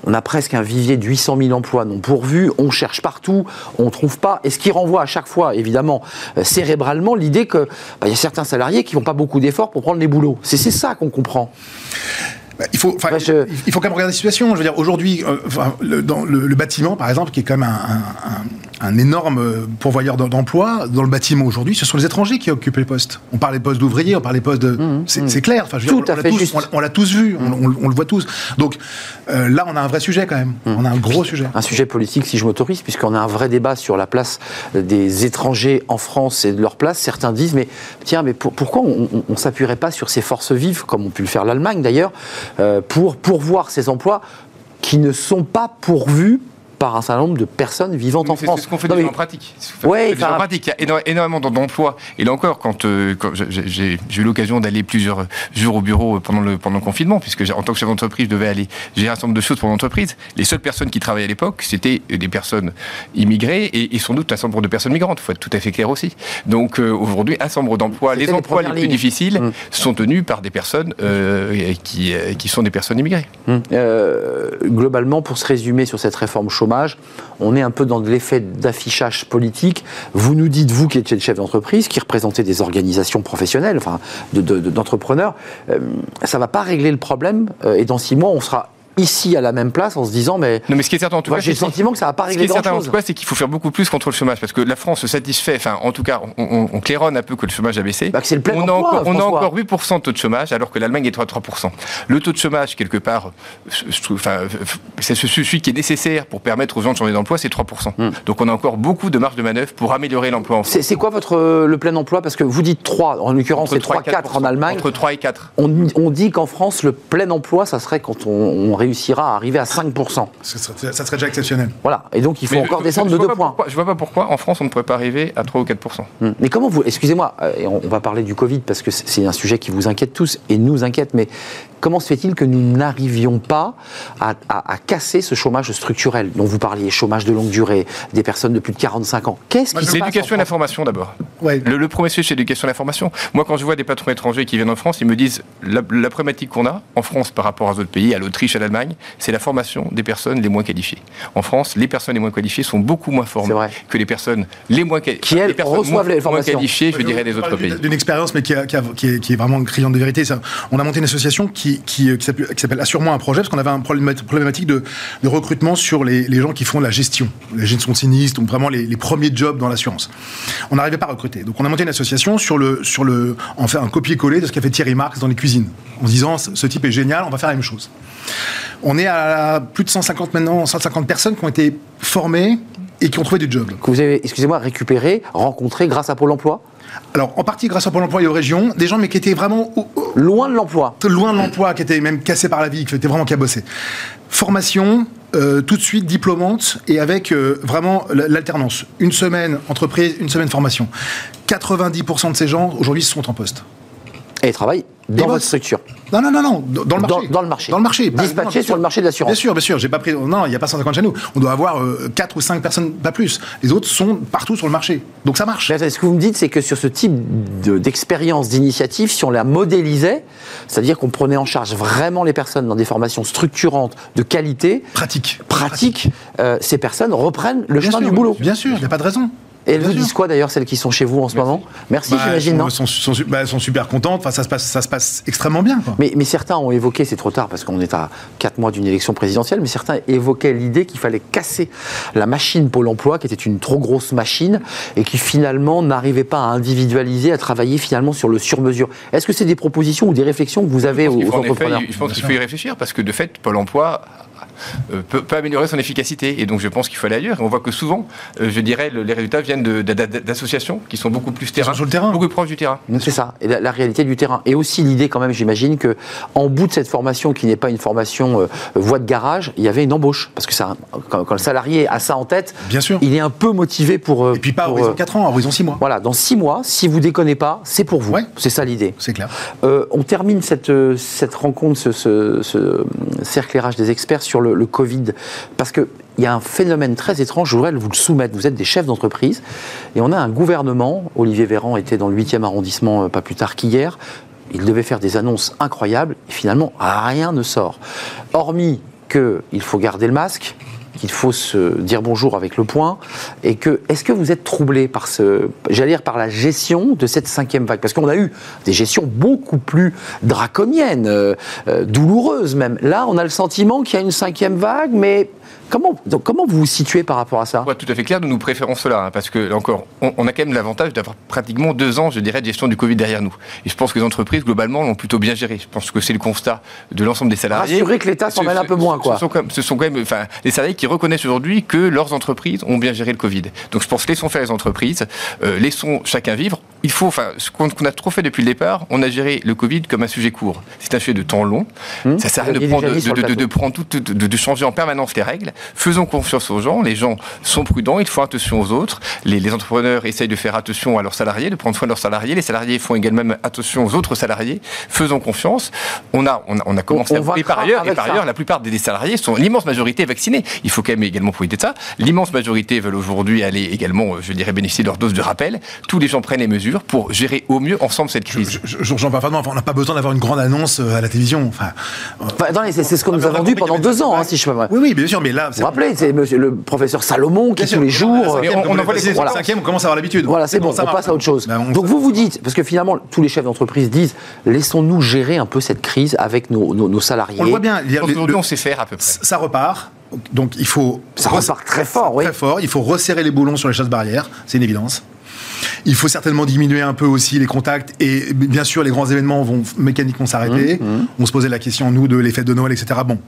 on a presque un vivier de 800 000 emplois non pourvus, on cherche partout, on ne trouve pas. Et ce qui renvoie à chaque fois, évidemment, euh, cérébralement, l'idée qu'il y a certains salariés qui n'ont pas beaucoup d'efforts pour prendre les boulots. C'est ça qu'on comprend. Bah, il faut, enfin, je- il faut quand même regarder la situation. Je veux dire, aujourd'hui, euh, enfin, le, dans le, le bâtiment, par exemple, qui est quand même un, un- un- un énorme euh, pourvoyeur d'em- d'emploi, dans le bâtiment aujourd'hui, ce sont les étrangers qui occupent les postes. On parle des postes d'ouvriers, on parle des postes de. c'est c'est clair. Enfin, je veux Mmh, Tout dire, à on l'a fait tous- juste. on l'a- On l'a tous vu, on, on- on le voit tous. Donc euh, là, on a un vrai sujet quand même. Mmh. On a un gros sujet. un sujet politique, si je m'autorise, puisqu'on a un vrai débat sur la place des étrangers en France et de leur place. Certains disent, mais tiens, mais pour- pourquoi on ne s'appuierait pas sur ces forces vives, comme ont pu le faire l'Allemagne d'ailleurs, euh, pour pourvoir ces emplois qui ne sont pas pourvus par un certain nombre de personnes vivantes en France C'est ce qu'on fait Non, déjà mais- en pratique. En pratique. Il y a éno- énormément d'emplois. Et là encore, quand, euh, quand j'ai- eu l'occasion d'aller plusieurs jours au bureau euh, pendant le, pendant le confinement, puisque en tant que chef d'entreprise, je devais aller gérer un certain nombre de choses pour l'entreprise. Les seules personnes qui travaillaient à l'époque, c'était des personnes immigrées et, et sans doute un certain nombre de personnes migrantes. Il faut être tout à fait clair aussi. Donc euh, aujourd'hui, un certain nombre d'emplois, les emplois les, plus lignes. difficiles, Mm. sont tenus par des personnes euh, qui, euh, qui sont des personnes immigrées. Euh, globalement, pour se résumer sur cette réforme chômage, On est un peu dans l'effet d'affichage politique. Vous nous dites, vous qui êtes chef d'entreprise, qui représentez des organisations professionnelles, enfin d'entrepreneurs, de, de, ça ne va pas régler le problème. et dans six mois, on sera ici à la même place en se disant mais non mais ce qui est certain en tout cas j'ai le sentiment que ça va pas régler grand chose. Ce qui est c'est qu'il faut faire beaucoup plus contre le chômage parce que la France se satisfait enfin en tout cas on, on, claironne un peu que le chômage a baissé. Bah, c'est le plein on, emploi, a encore, on a encore 8% de taux de chômage alors que l'Allemagne est à 3% le taux de chômage quelque part enfin c'est celui qui est nécessaire pour permettre aux gens de changer d'emploi c'est 3% hmm. donc on a encore beaucoup de marge de manœuvre pour améliorer l'emploi en c'est quoi votre le plein emploi? Parce que vous dites 3 en l'occurrence c'est 3 4 en Allemagne. Entre 3 et 4 on, on dit qu'en France le plein emploi ça serait quand on, on réussira à arriver à 5%. Ça serait, ça serait déjà exceptionnel. Voilà, et donc il faut encore descendre de 2 points. je ne vois pas pourquoi en France on ne pourrait pas arriver à 3 ou 4%. Hmm. Mais comment vous, excusez-moi, euh, on, va parler du Covid parce que c'est un sujet qui vous inquiète tous et nous inquiète, mais comment se fait-il que nous n'arrivions pas à, casser ce chômage structurel dont vous parliez, chômage de longue durée, des personnes de plus de 45 ans? Qu'est-ce qui se passe L'éducation et la formation d'abord. Le, premier sujet, c'est l'éducation et la formation. Moi, quand je vois des patrons étrangers qui viennent en France, ils me disent la, la problématique qu'on a en France par rapport à d'autres pays, à l'Autriche, à l'Allemagne, c'est la formation des personnes les moins qualifiées. En France, les personnes les moins qualifiées sont beaucoup moins formées que les personnes les moins, qualifiées. qui, elles, reçoivent les formations. qualifiées, je dirais, des autres pays. D'une expérience, mais qui, est, vraiment criante de vérité. Ça. On a monté une association qui, qui, qui s'appelle Assure-moi un projet, parce qu'on avait un problématique de, recrutement sur les, les, gens qui font la gestion, la gestion sinistre, donc vraiment les, les premiers jobs dans l'assurance. On n'arrivait pas à recruter. Donc on a monté une association sur le, sur le, en fait un copier-coller de ce qu'a fait Thierry Marx dans les cuisines, en se disant ce type est génial, on va faire la même chose. On est à plus de 150 maintenant, 150 personnes qui ont été formées et qui ont trouvé du job. Que vous avez, excusez-moi, récupéré, rencontré grâce à Pôle emploi? Alors, en partie grâce à Pôle emploi et aux régions, des gens, mais qui étaient vraiment. Loin de l'emploi. Loin de l'emploi, qui étaient même cassés par la vie, qui étaient vraiment cabossés. Formation, euh, tout de suite diplômante et avec euh, vraiment l'alternance. Une semaine entreprise, une semaine formation. 90% de ces gens, aujourd'hui, sont en poste. Et ils travaillent dans votre structure Non, non, non, non, dans le marché. Dans, le marché. Dans le marché. Dispatché sur le marché de l'assurance. Bien sûr, bien sûr. J'ai pas pris. Non, il n'y a pas 150 chez nous. On doit avoir 4 euh, ou 5 personnes, pas plus. Les autres sont partout sur le marché. Donc ça marche. ce que vous me dites, c'est que sur ce type d'expérience, d'initiative, si on la modélisait, c'est-à-dire qu'on prenait en charge vraiment les personnes dans des formations structurantes, de qualité. Pratique. Pratique, euh, ces personnes reprennent le chemin du boulot. Bien sûr, il n'y a pas de raison. Et elles vous disent quoi d'ailleurs, celles qui sont chez vous en ce moment Merci, bah, j'imagine, non sont, sont, bah, sont, super contentes, enfin, ça, se passe, ça se passe extrêmement bien. Mais, mais, certains ont évoqué, c'est trop tard parce qu'on est à 4 mois d'une élection présidentielle, mais certains évoquaient l'idée qu'il fallait casser la machine Pôle emploi, qui était une trop grosse machine, et qui finalement n'arrivait pas à individualiser, à travailler finalement sur le sur-mesure. Est-ce que c'est des propositions ou des réflexions que vous avez aux, entrepreneurs Je pense qu'il faut y réfléchir parce que de fait, Pôle emploi euh, peut, améliorer son efficacité. Et donc je pense qu'il faut aller ailleurs. on voit que souvent, euh, je dirais, les résultats viennent d'associations qui sont beaucoup plus terrain, sur le terrain. beaucoup plus proches du terrain. C'est ça, et la, réalité du terrain. Et aussi l'idée quand même, j'imagine, que en bout de cette formation, qui n'est pas une formation euh, voie de garage, il y avait une embauche. Parce que ça, quand, le salarié a ça en tête, Bien sûr. il est un peu motivé pour... et puis pas à horizon 4 ans, à horizon 6 mois. Voilà, dans 6 mois, si vous déconnez pas, c'est pour vous. C'est ça l'idée. C'est clair. on termine cette, cette rencontre, ce, ce, ce des experts sur le, le Covid parce qu'il y a un phénomène très étrange, je voudrais vous le soumettre. Vous êtes des chefs d'entreprise et on a un gouvernement, Olivier Véran était dans le 8e arrondissement euh, pas plus tard qu'hier, il devait faire des annonces incroyables et finalement rien ne sort. Hormis qu'il faut garder le masque, qu'il faut se dire bonjour avec le point et que est-ce que vous êtes troublé par ce j'allais dire par la gestion de cette cinquième vague? Parce qu'on a eu des gestions beaucoup plus draconiennes euh, euh, douloureuses même là on a le sentiment qu'il y a une cinquième vague mais Comment, donc, comment vous vous situez par rapport à ça? Tout à fait clair, nous nous préférons cela, hein, parce que, encore, on, a quand même l'avantage d'avoir pratiquement deux ans, je dirais, de gestion du Covid derrière nous. Et je pense que les entreprises, globalement, l'ont plutôt bien géré. Je pense que c'est le constat de l'ensemble des salariés. Rassurer que l'État s'en mêle un peu moins, quoi. Ce sont, quand même, ce sont quand même enfin, les salariés qui reconnaissent aujourd'hui que leurs entreprises ont bien géré le Covid. Donc je pense laissons faire les entreprises, euh, laissons chacun vivre. Il faut, enfin, ce qu'on a trop fait depuis le départ, on a géré le Covid comme un sujet court. C'est un sujet de temps long. Hum, ça sert à rien de prendre, de, de, prendre tout, de changer en permanence les règles. Faisons confiance aux gens. Les gens sont prudents, ils font attention aux autres. Les, entrepreneurs essayent de faire attention à leurs salariés, de prendre soin de leurs salariés. Les salariés font également attention aux autres salariés. Faisons confiance. On a, on a, commencé à... Et par ailleurs, et par ailleurs la plupart des salariés sont l'immense majorité vaccinés. Il faut faut quand même également profiter de ça. L'immense majorité veulent aujourd'hui aller également, je dirais, bénéficier de leur dose de rappel. Tous les gens prennent les mesures pour gérer au mieux ensemble cette crise. Je, je, rejoins parfaitement. Enfin, on n'a pas besoin d'avoir une grande annonce à la télévision. Enfin, c'est ce qu'on nous a vendu pendant deux ans, hein, si je peux. Oui, oui, bien sûr, mais là. Vous vous rappelez, c'est le professeur Salomon qui tous les jours. On, envoie les voilà. cinquième, on commence à avoir l'habitude. Voilà, c'est bon, on passe à autre chose. Ben, Donc vous vous dites, parce que finalement, tous les chefs d'entreprise disent, laissons-nous gérer un peu cette crise avec nos, nos, salariés. On le voit bien. Aujourd'hui, on sait faire à peu près. Ça repart. Donc il faut. Ça repart très fort, oui. Très fort. Il faut resserrer les boulons sur les chasses barrières. C'est une évidence. Il faut certainement diminuer un peu aussi les contacts et bien sûr les grands événements vont mécaniquement s'arrêter. Mmh, mmh. On se posait la question nous de les fêtes de Noël, etc. Bon,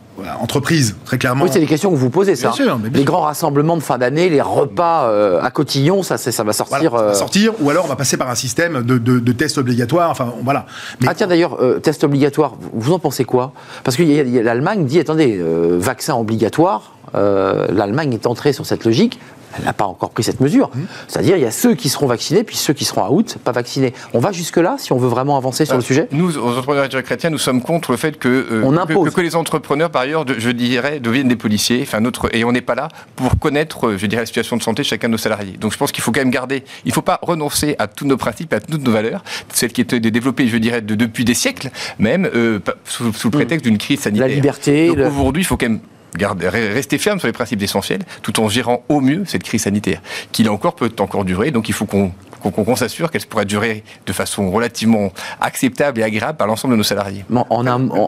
entreprise très clairement. Oui, c'est des questions que vous posez ça. Bien sûr, les grands rassemblements de fin d'année, les repas euh, à cotillon, ça, ça va sortir. ça va euh, sortir ou alors on va passer par un système de, de, tests obligatoires. Enfin voilà. ah tiens d'ailleurs euh, test obligatoire, vous en pensez quoi? Parce que l'Allemagne dit attendez vaccin obligatoire. L'Allemagne est entrée sur cette logique elle n'a pas encore pris cette mesure. Mmh. C'est-à-dire, il y a ceux qui seront vaccinés, puis ceux qui seront à août, pas vaccinés. On va jusque-là, si on veut vraiment avancer sur le sujet Nous, aux entrepreneurs chrétiens, nous sommes contre le fait que, euh, on impose. Que, les entrepreneurs, par ailleurs, je dirais, deviennent des policiers, enfin, notre, et on n'est pas là pour connaître, euh, je dirais, la situation de santé de chacun de nos salariés. Donc je pense qu'il faut quand même garder, il ne faut pas renoncer à tous nos principes, à toutes nos valeurs, celles qui étaient développées, je dirais, de, depuis des siècles, même, euh, sous, le mmh. prétexte d'une crise sanitaire. La liberté. Aujourd'hui, il faut quand même rester ferme sur les principes essentiels, tout en gérant au mieux cette crise sanitaire, qui là encore peut encore durer. Donc il faut qu'on qu'on s'assure qu'elle pourra durer de façon relativement acceptable et agréable par l'ensemble de nos salariés.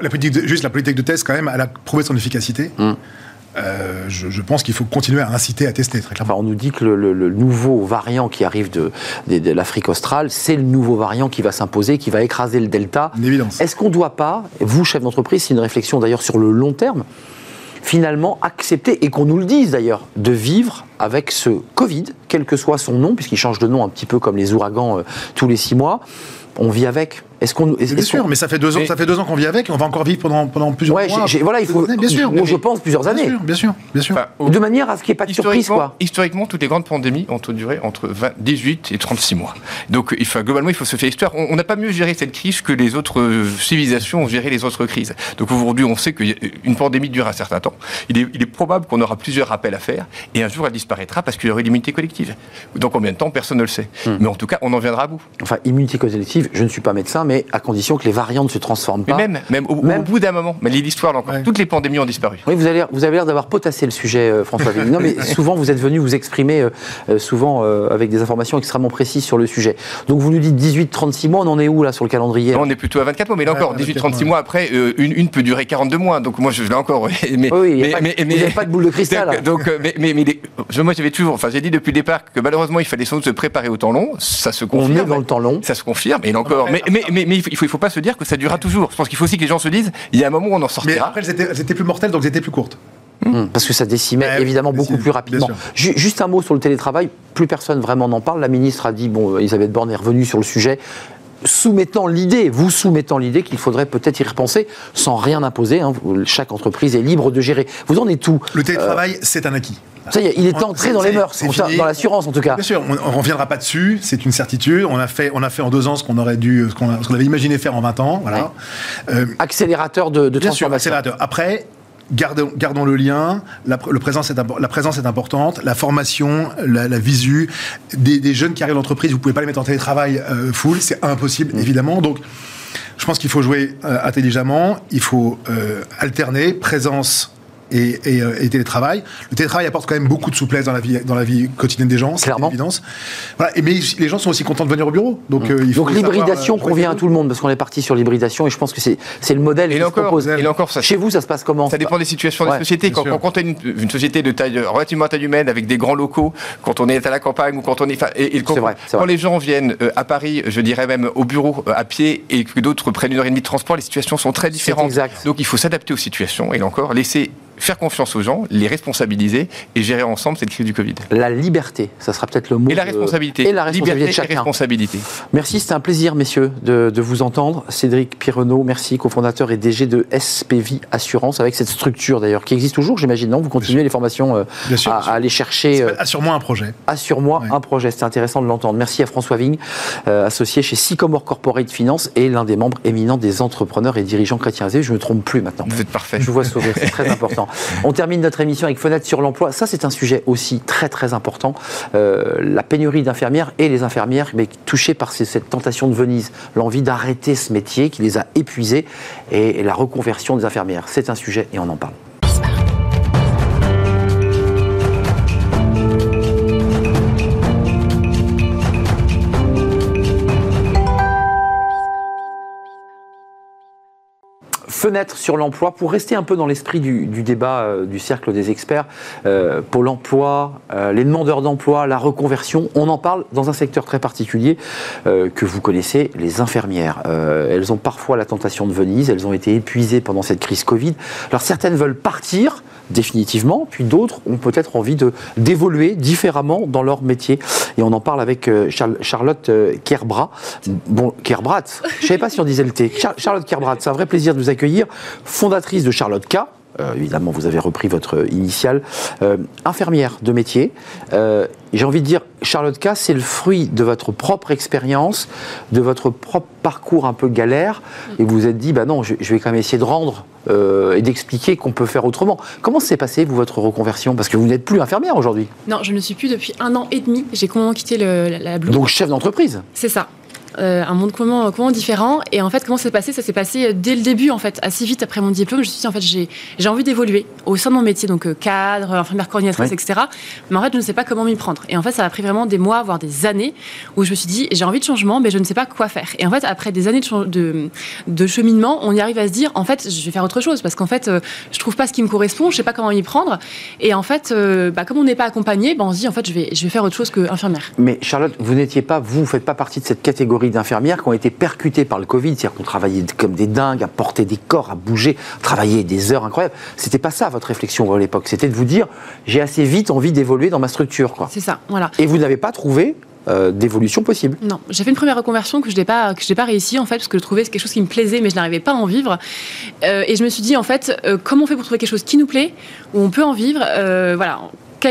La politique juste la politique de test, quand même, elle a prouvé son efficacité. Hum. Euh, je, pense qu'il faut continuer à inciter à tester très clairement. on nous dit que le, nouveau variant qui arrive de, de, l'Afrique australe, c'est le nouveau variant qui va s'imposer, qui va écraser le delta. Est-ce qu'on ne doit pas, vous chef d'entreprise, c'est une réflexion d'ailleurs sur le long terme, finalement accepter, et qu'on nous le dise d'ailleurs, de vivre avec ce Covid, quel que soit son nom, puisqu'il change de nom un petit peu comme les ouragans euh, tous les six mois, on vit avec. Est-ce qu'on Bien sûr, mais ça fait deux ans, ça fait deux ans qu'on vit avec. On va encore vivre pendant pendant plusieurs ouais, mois. voilà, il faut. Bien sûr, je pense plusieurs années. Bien sûr, bien sûr. de manière à ce qu'il n'y ait pas de surprise, quoi. Historiquement, toutes les grandes pandémies ont duré entre 18 et 36 mois. Donc, il faut, globalement, il faut se faire histoire. On n'a pas mieux géré cette crise que les autres euh, civilisations ont géré les autres crises. Donc, aujourd'hui, on sait qu'une pandémie dure un certain temps. Il est, il est probable qu'on aura plusieurs rappels à faire, et un jour, elle disparaîtra parce qu'il y aura une immunité collective. Dans combien de temps, personne ne le sait. Hmm. Mais en tout cas, on en viendra à bout. Enfin, immunité collective, je ne suis pas médecin, mais à condition que les variantes ne se transforment pas. Mais même, même au, bout d'un moment, mais l'histoire encore, toutes les pandémies ont disparu. Oui, vous avez, vous avez l'air d'avoir potassé le sujet, euh, François Non, mais *laughs* souvent vous êtes venu vous exprimer, euh, euh, souvent avec des informations extrêmement précises sur le sujet. Donc vous nous dites 18-36 mois, on en est où là sur le calendrier? On est plutôt à 24 mois, mais là encore, 18-36 mois après, une, une, peut durer 42 mois. Donc moi, je l'ai encore. *laughs* Mais, oui, mais, mais, mais, vous pas de boule de cristal. Donc, mais, mais, moi, j'avais toujours, enfin, j'ai dit depuis le départ que malheureusement, il fallait sans doute se préparer au temps long. Ça se confirme. On est dans le temps long. Ça se confirme. Et encore, mais, mais, mais, il faut, il faut pas se dire que ça durera toujours. Je pense qu'il faut aussi que les gens se disent, il y a un moment où on en sortira. Mais après, elles étaient, plus mortelles, donc elles étaient plus courtes. Hmm. Parce que ça décimait évidemment beaucoup plus rapidement. Juste un mot sur le télétravail, plus personne vraiment n'en parle. La ministre a dit, bon, Elisabeth Borne est revenue sur le sujet, soumettant l'idée, vous soumettant l'idée qu'il faudrait peut-être y repenser sans rien imposer. Hein. Chaque entreprise est libre de gérer. Vous en êtes tout. Le télétravail, c'est un acquis. Ça y est, il est entré dans les mœurs, dans l'assurance en tout cas. Bien sûr, on ne reviendra pas dessus, c'est une certitude. On a, fait, on a fait en deux ans ce qu'on aurait dû, ce qu'on avait imaginé faire en 20 ans. Voilà. Euh, accélérateur de, de bien Sûr, accélérateur. Après, Gardons, gardons, le lien, la, le présence est, la présence est importante, la formation, la, visu, des, jeunes qui arrivent l'entreprise, vous pouvez pas les mettre en télétravail euh, full, c'est impossible, mm. évidemment. Donc, je pense qu'il faut jouer euh, intelligemment, il faut alterner. Présence euh, et, télétravail. Le télétravail apporte quand même beaucoup de souplesse dans la vie, dans la vie quotidienne des gens, c'est une évidence. Voilà. Et, mais les gens sont aussi contents de venir au bureau. Donc, euh, donc l'hybridation euh, convient à tout le monde, parce qu'on est parti sur l'hybridation, et je pense que c'est le modèle et qui encore, propose. Et encore, ça, Chez vous, ça se passe comment? Ça dépend des situations des sociétés. Quand, quand, on est une, société de taille relativement taille humaine, avec des grands locaux, quand on est à la campagne ou quand on est... Et, quand, vrai, quand les gens viennent à Paris, je dirais même au bureau à pied, et que d'autres prennent une heure et demie de transport, les situations sont très différentes. Exact. Donc il faut s'adapter aux situations, et encore, laisser faire confiance aux gens, les responsabiliser et gérer ensemble cette crise du Covid. La liberté, ça sera peut-être le mot. Et la responsabilité. Et la responsabilité de chacun. responsabilité. Merci, c'était un plaisir, messieurs, de, vous entendre. Cédric Pironneau, merci, cofondateur et DG de SPV Assurance, avec cette structure d'ailleurs, qui existe toujours, j'imagine, non? Vous continuez les formations euh, à, aller chercher. Euh, Assure-moi un projet. Assure-moi un projet, c'est intéressant de l'entendre. Merci à François Vigne, euh, associé chez Sycomore Corporate Finance et l'un des membres éminents des entrepreneurs et dirigeants chrétiens. Je ne me trompe plus maintenant. Vous êtes parfait. Je vous vois sourire, c'est très *laughs* important. On termine notre émission avec Fenêtre sur l'emploi. Ça, c'est un sujet aussi très très important. Euh, la pénurie d'infirmières et les infirmières mais touchées par cette tentation de Venise, l'envie d'arrêter ce métier qui les a épuisées et la reconversion des infirmières. C'est un sujet et on en parle. Sur l'emploi, pour rester un peu dans l'esprit du, débat euh, du cercle des experts, euh, Pôle emploi, euh, les demandeurs d'emploi, la reconversion, on en parle dans un secteur très particulier que vous connaissez, les infirmières. elles ont parfois la tentation de Venise, elles ont été épuisées pendant cette crise Covid. Alors certaines veulent partir, définitivement, puis d'autres ont peut-être envie de d'évoluer différemment dans leur métier. Et on en parle avec euh, Charlotte euh, Kerbrat. Bon, Kerbrat, je ne savais pas si on disait le T. Charlotte Kerbrat, c'est un vrai plaisir de vous accueillir, fondatrice de Charlotte K. Euh, évidemment, vous avez repris votre initiale. infirmière de métier. J'ai envie de dire, Charlotte K, c'est le fruit de votre propre expérience, de votre propre parcours un peu galère, et vous vous êtes dit, bah non, je, vais quand même essayer de rendre euh, et d'expliquer qu'on peut faire autrement. Comment s'est passé, vous, votre reconversion? Parce que vous n'êtes plus infirmière aujourd'hui. Non, je ne suis plus depuis un an et demi. J'ai comment quitté le, la, la Donc chef d'entreprise C'est ça. Euh, un monde comment, comment différent. Et en fait, comment ça s'est passé? Ça s'est passé dès le début, en fait, assez vite après mon diplôme. Je me suis dit, en fait, j'ai, envie d'évoluer au sein de mon métier, donc euh, cadre, infirmière coordinatrice, etc. Mais en fait, je ne sais pas comment m'y prendre. Et en fait, ça a pris vraiment des mois, voire des années, où je me suis dit, j'ai envie de changement, mais je ne sais pas quoi faire. Et en fait, après des années de, de, de cheminement, on y arrive à se dire, en fait, je vais faire autre chose, parce qu'en fait, euh, je trouve pas ce qui me correspond, je sais pas comment m'y prendre. Et en fait, bah, comme on n'est pas accompagné, bah, on se dit, en fait, je vais, je vais faire autre chose qu'infirmière. Mais Charlotte, vous n'étiez pas, vous, ne faites pas partie de cette catégorie d'infirmières qui ont été percutés par le Covid, c'est-à-dire qu'on travaillait comme des dingues, à porter des corps, à bouger, travailler des heures incroyables. C'était pas ça votre réflexion à l'époque. C'était de vous dire, j'ai assez vite envie d'évoluer dans ma structure. C'est ça, voilà. Et vous n'avez pas trouvé euh, d'évolution possible. Non, j'ai fait une première reconversion que je n'ai pas que je n'ai pas réussi en fait parce que je trouvais quelque chose qui me plaisait mais je n'arrivais pas à en vivre euh, et je me suis dit en fait euh, comment on fait pour trouver quelque chose qui nous plaît où on peut en vivre voilà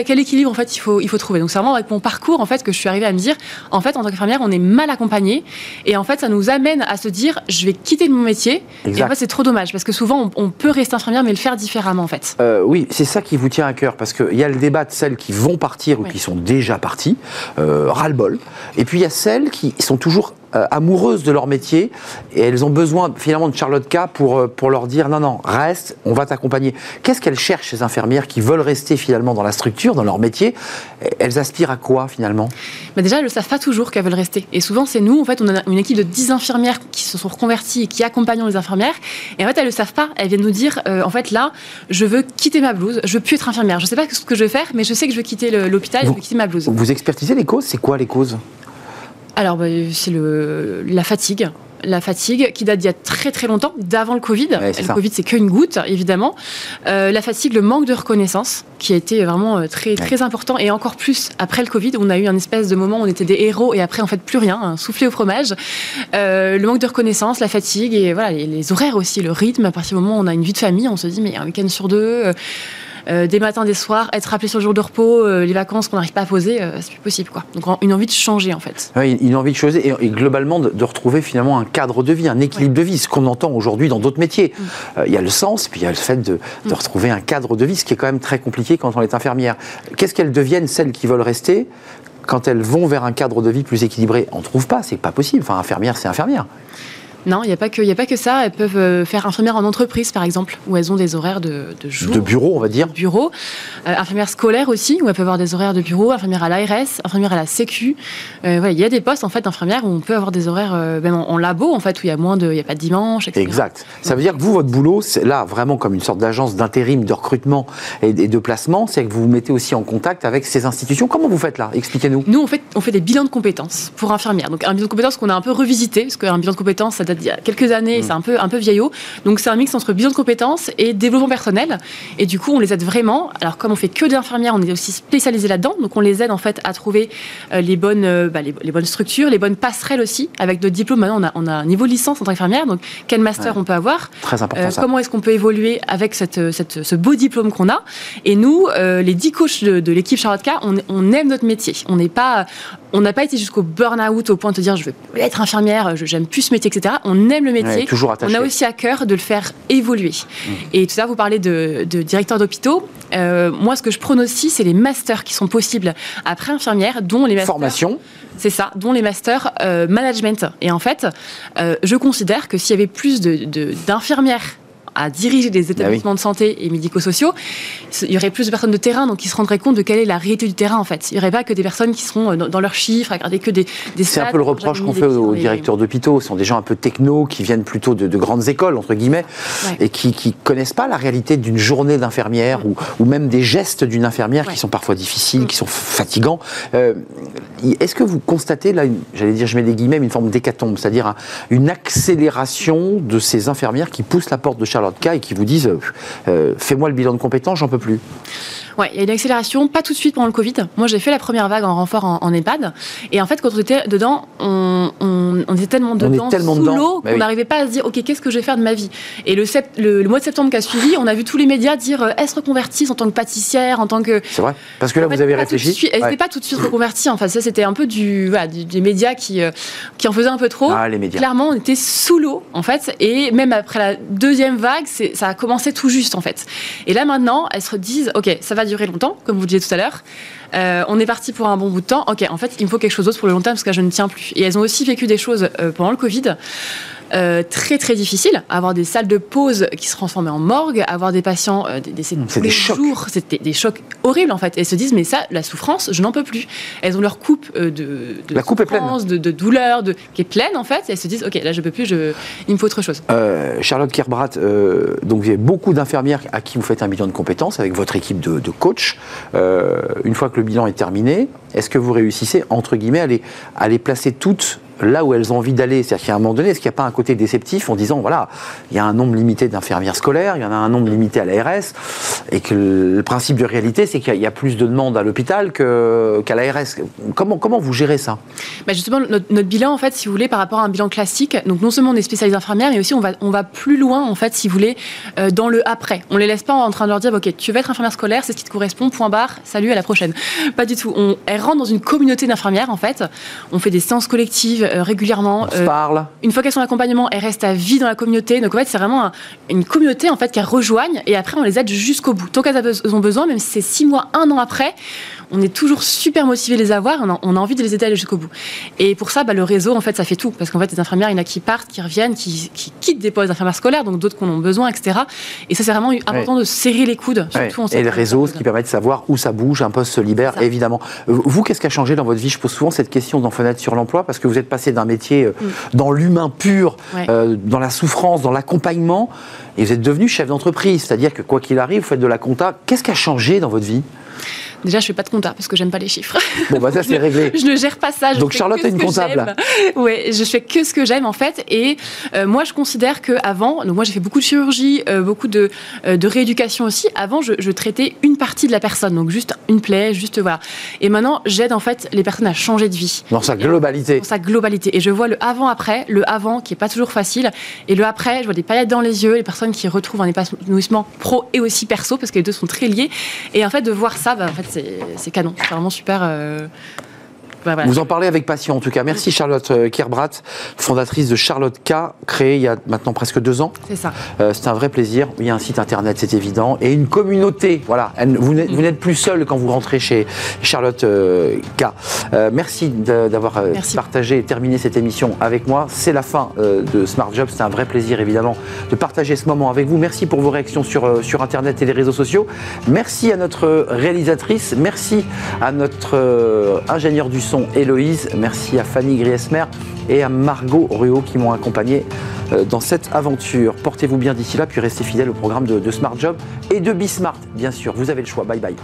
quel, équilibre en fait il faut, il faut trouver. Donc c'est vraiment avec mon parcours en fait que je suis arrivée à me dire en fait en tant qu'infirmière on est mal accompagné et en fait ça nous amène à se dire je vais quitter mon métier. Et en fait c'est trop dommage parce que souvent on, peut rester infirmière mais le faire différemment en fait. Euh, oui c'est ça qui vous tient à cœur parce qu'il y a le débat de celles qui vont partir ou qui sont déjà parties, euh, ras-le-bol, et puis il y a celles qui sont toujours euh, amoureuses de leur métier et elles ont besoin finalement de Charlotte K pour, euh, pour leur dire non, non, reste, on va t'accompagner. Qu'est-ce qu'elles cherchent, ces infirmières qui veulent rester finalement dans la structure, dans leur métier? Elles aspirent à quoi finalement? Bah Déjà, elles ne savent pas toujours qu'elles veulent rester. Et souvent, c'est nous, en fait, on a une équipe de 10 infirmières qui se sont reconverties et qui accompagnent les infirmières. Et en fait, elles ne le savent pas. Elles viennent nous dire, euh, en fait, là, je veux quitter ma blouse, je veux plus être infirmière. Je ne sais pas ce que je vais faire, mais je sais que je veux quitter l'hôpital, je veux quitter ma blouse. Vous expertisez les causes? C'est quoi les causes? Alors, bah, c'est la fatigue. La fatigue qui date d'il y a très très longtemps, d'avant le Covid. le Covid, c'est qu'une goutte, évidemment. Euh, la fatigue, le manque de reconnaissance, qui a été vraiment euh, très très important, et encore plus après le Covid, on a eu un espèce de moment où on était des héros, et après, en fait, plus rien, un soufflé au fromage. Euh, le manque de reconnaissance, la fatigue, et voilà, les, les, horaires aussi, le rythme. À partir du moment où on a une vie de famille, on se dit, mais un week-end sur deux euh, des matins, des soirs, être rappelé sur le jour de repos, euh, les vacances qu'on n'arrive pas à poser, euh, c'est plus possible. Quoi. Donc une envie de changer en fait. Oui, une envie de changer et, globalement de, retrouver finalement un cadre de vie, un équilibre de vie, ce qu'on entend aujourd'hui dans d'autres métiers. Mm. Il y a le sens, puis il y a le fait de, mm. retrouver un cadre de vie, ce qui est quand même très compliqué quand on est infirmière. Qu'est-ce qu'elles deviennent, celles qui veulent rester quand elles vont vers un cadre de vie plus équilibré, on ne trouve pas, c'est pas possible. Enfin, infirmière, c'est infirmière. Non, il n'y a, pas que, a pas que ça. Elles peuvent euh, faire infirmière en entreprise, par exemple, où elles ont des horaires de, de jour. De bureau, on va dire. bureau. Euh, infirmière scolaire aussi, où elles peuvent avoir des horaires de bureau. Infirmière à l'ARS, infirmière à la Sécu. Euh, voilà, il y a des postes, en fait, d'infirmière où on peut avoir des horaires, même en, labo, en fait, où il y a moins de. Il n'y a pas de dimanche, etc. Exact. Ça veut dire que vous, votre boulot, c'est là, vraiment comme une sorte d'agence d'intérim, de recrutement et, de placement, c'est que vous vous mettez aussi en contact avec ces institutions. Comment vous faites là? Expliquez-nous. Nous, on fait, on fait des bilans de compétences pour infirmières. Donc, un bilan de compétences qu'on a un peu revisité, parce qu'un bilan de compétences, ça date d'il y a quelques années Mm. c'est un peu, un peu vieillot. Donc c'est un mix entre bilan de compétences et développement personnel. Et du coup, on les aide vraiment. Alors comme on fait que d'infirmières, on est aussi spécialisé là-dedans. Donc on les aide en fait à trouver euh, les, bonnes, euh, bah, les, bonnes structures, les bonnes passerelles aussi. Avec d'autres diplômes, maintenant on a, on a un niveau licence en tant qu'infirmière. Donc quel master on peut avoir? Très important. Euh, comment est-ce qu'on peut évoluer avec cette, cette, ce beau diplôme qu'on a? Et nous, les 10 coachs de, l'équipe Charlotte K, on, on aime notre métier. On n'est pas on n'a pas été jusqu'au burn-out au point de dire je veux être infirmière, j'aime plus ce métier, etc. On aime le métier. toujours on a aussi à cœur de le faire évoluer. Mmh. Et tout ça, vous parlez de, directeur d'hôpitaux. Euh, moi, ce que je prône aussi, c'est les masters qui sont possibles après infirmière, dont les masters. Formation. C'est ça, dont les masters euh, management. Et en fait, euh, je considère que s'il y avait plus d'infirmières de, à diriger des bah établissements de santé et médico-sociaux, il y aurait plus de personnes de terrain, donc ils se rendraient compte de quelle est la réalité du terrain en fait. Il n'y aurait pas que des personnes qui seront euh, dans, leurs chiffres, à regarder que des, des C'est un peu le reproche qu'on fait aux directeurs d'hôpitaux. Ce sont des gens un peu techno qui viennent plutôt de, grandes écoles, entre guillemets, et qui ne connaissent pas la réalité d'une journée d'infirmière ou, ou, même des gestes d'une infirmière qui sont parfois difficiles, mm. qui sont fatigants. Euh, est-ce que vous constatez, là, j'allais dire, je mets des guillemets, une forme d'hécatombe, c'est-à-dire une accélération de ces infirmières qui poussent la porte de Charles de cas et qui vous disent euh, euh, fais-moi le bilan de compétences, j'en peux plus. Ouais, il y a une accélération, pas tout de suite pendant le Covid. Moi, j'ai fait la première vague en renfort en, EHPAD. Et en fait, quand on était dedans, on, était tellement dedans, tellement sous l'eau, bah qu'on n'arrivait pas à se dire, OK, qu'est-ce que je vais faire de ma vie? Et le, le, mois de septembre qui a suivi, on a vu tous les médias dire, euh, est-ce reconvertie en tant que pâtissière, en tant que... C'est vrai Parce que là, vous avez réfléchi Elle n'était pas tout de suite reconvertie. En fait, ça, c'était un peu du, voilà, des médias qui, euh, qui en faisaient un peu trop. Ah, les médias. Clairement, on était sous l'eau, en fait. Et même après la deuxième vague, ça a commencé tout juste, en fait. Et là, maintenant, elles se disent, OK, ça va durer longtemps, comme vous disiez tout à l'heure. Euh, on est parti pour un bon bout de temps. Ok, en fait, il me faut quelque chose d'autre pour le long terme parce que je ne tiens plus. Et elles ont aussi vécu des choses euh, pendant le Covid. Euh, très très difficile, avoir des salles de pause qui se transformaient en morgue, avoir des patients euh, décédés tous les jours, c'était des chocs horribles en fait. elles se disent mais ça, la souffrance, je n'en peux plus. Elles ont leur coupe de, de la coupe est pleine. De, de, douleur, de, qui est pleine en fait. Et elles se disent ok là je peux plus, je, il me faut autre chose. Charlotte Kerbrat, donc vous avez beaucoup d'infirmières à qui vous faites un bilan de compétences avec votre équipe de, de coach. une fois que le bilan est terminé, est-ce que vous réussissez, entre guillemets, à les, à les placer toutes là où elles ont envie d'aller C'est-à-dire qu'à un moment donné, est-ce qu'il n'y a pas un côté déceptif en disant, voilà, il y a un nombre limité d'infirmières scolaires, il y en a un nombre limité à l'ARS, et que le principe de réalité, c'est qu'il y, a plus de demandes à l'hôpital qu'à l'ARS. Comment, comment vous gérez ça? Bah Justement, notre, bilan, en fait, si vous voulez, par rapport à un bilan classique, donc non seulement on est spécialisé infirmières, mais aussi on va, on va plus loin, en fait, si vous voulez, euh, dans le après. On les laisse pas en train de leur dire, ok, tu veux être infirmière scolaire, c'est ce qui te correspond, point barre, salut, à la prochaine. Pas du tout. On, rentre dans une communauté d'infirmières, en fait. On fait des séances collectives euh, régulièrement. On se euh, parle. Une fois qu'elles sont en accompagnement, elles restent à vie dans la communauté. Donc, en fait, c'est vraiment une communauté, en fait, qu'elles rejoignent. Et après, on les aide jusqu'au bout. Tant qu'elles ont besoin, même si c'est six mois, un an après, on est toujours super motivé de les avoir, on a, on a envie de les aider à aller jusqu'au bout. Et pour ça, bah, le réseau, en fait, ça fait tout. Parce qu'en fait, les infirmières, il y en a qui partent, qui reviennent, qui, quittent des postes d'infirmières scolaires, donc d'autres qu'on a besoin, etc. Et ça, c'est vraiment important de serrer les coudes. Surtout Et le réseau, ce qui permet de savoir où ça bouge, un poste se libère, évidemment. Euh, vous, qu'est-ce qui a changé dans votre vie? Je pose souvent cette question dans Fenêtre sur l'emploi, parce que vous êtes passé d'un métier euh, mm. dans l'humain pur, euh, dans la souffrance, dans l'accompagnement, et vous êtes devenu chef d'entreprise. C'est-à-dire que quoi qu'il arrive, vous faites de la compta. Qu'est-ce qui a changé dans votre vie? Déjà, je fais pas de compta parce que j'aime pas les chiffres. *laughs* Bon, bah ça, c'est réglé. je ne gère pas ça. Donc, Charlotte est une comptable. *laughs* Oui, je fais que ce que j'aime, en fait. Et euh, moi, je considère qu'avant, donc moi, j'ai fait beaucoup de chirurgie, euh, beaucoup de, euh, de rééducation aussi. Avant, je, je, traitais une partie de la personne, donc juste une plaie, juste voilà. Et maintenant, j'aide, en fait, les personnes à changer de vie. Dans sa globalité. Dans sa globalité. Et je vois le avant-après, le avant qui est pas toujours facile, et le après, je vois des paillettes dans les yeux, les personnes qui retrouvent un épanouissement pro et aussi perso, parce que les deux sont très liés. Et en fait, de voir ça, bah, en fait, c'est canon. C'est vraiment super. Euh, vous en parlez avec passion en tout cas. Merci Charlotte euh, Kierbrat, fondatrice de Charlotte K, créée il y a maintenant presque deux ans. C'est ça. Euh, c'est un vrai plaisir. Il y a un site internet, c'est évident, et une communauté. Voilà, vous n'êtes plus seul quand vous rentrez chez Charlotte euh, K. merci d'avoir partagé et terminé cette émission avec moi. C'est la fin de Smart Job. C'est un vrai plaisir évidemment de partager ce moment avec vous. Merci pour vos réactions sur, sur internet et les réseaux sociaux. Merci à notre réalisatrice. Merci à notre ingénieur du son Héloïse. Merci à Fanny Griesmer et à Margot Ruot qui m'ont accompagné euh, dans cette aventure. Portez-vous bien d'ici là, puis restez fidèles au programme de, de Smart Job et de Bismart, bien sûr. Vous avez le choix. Bye bye.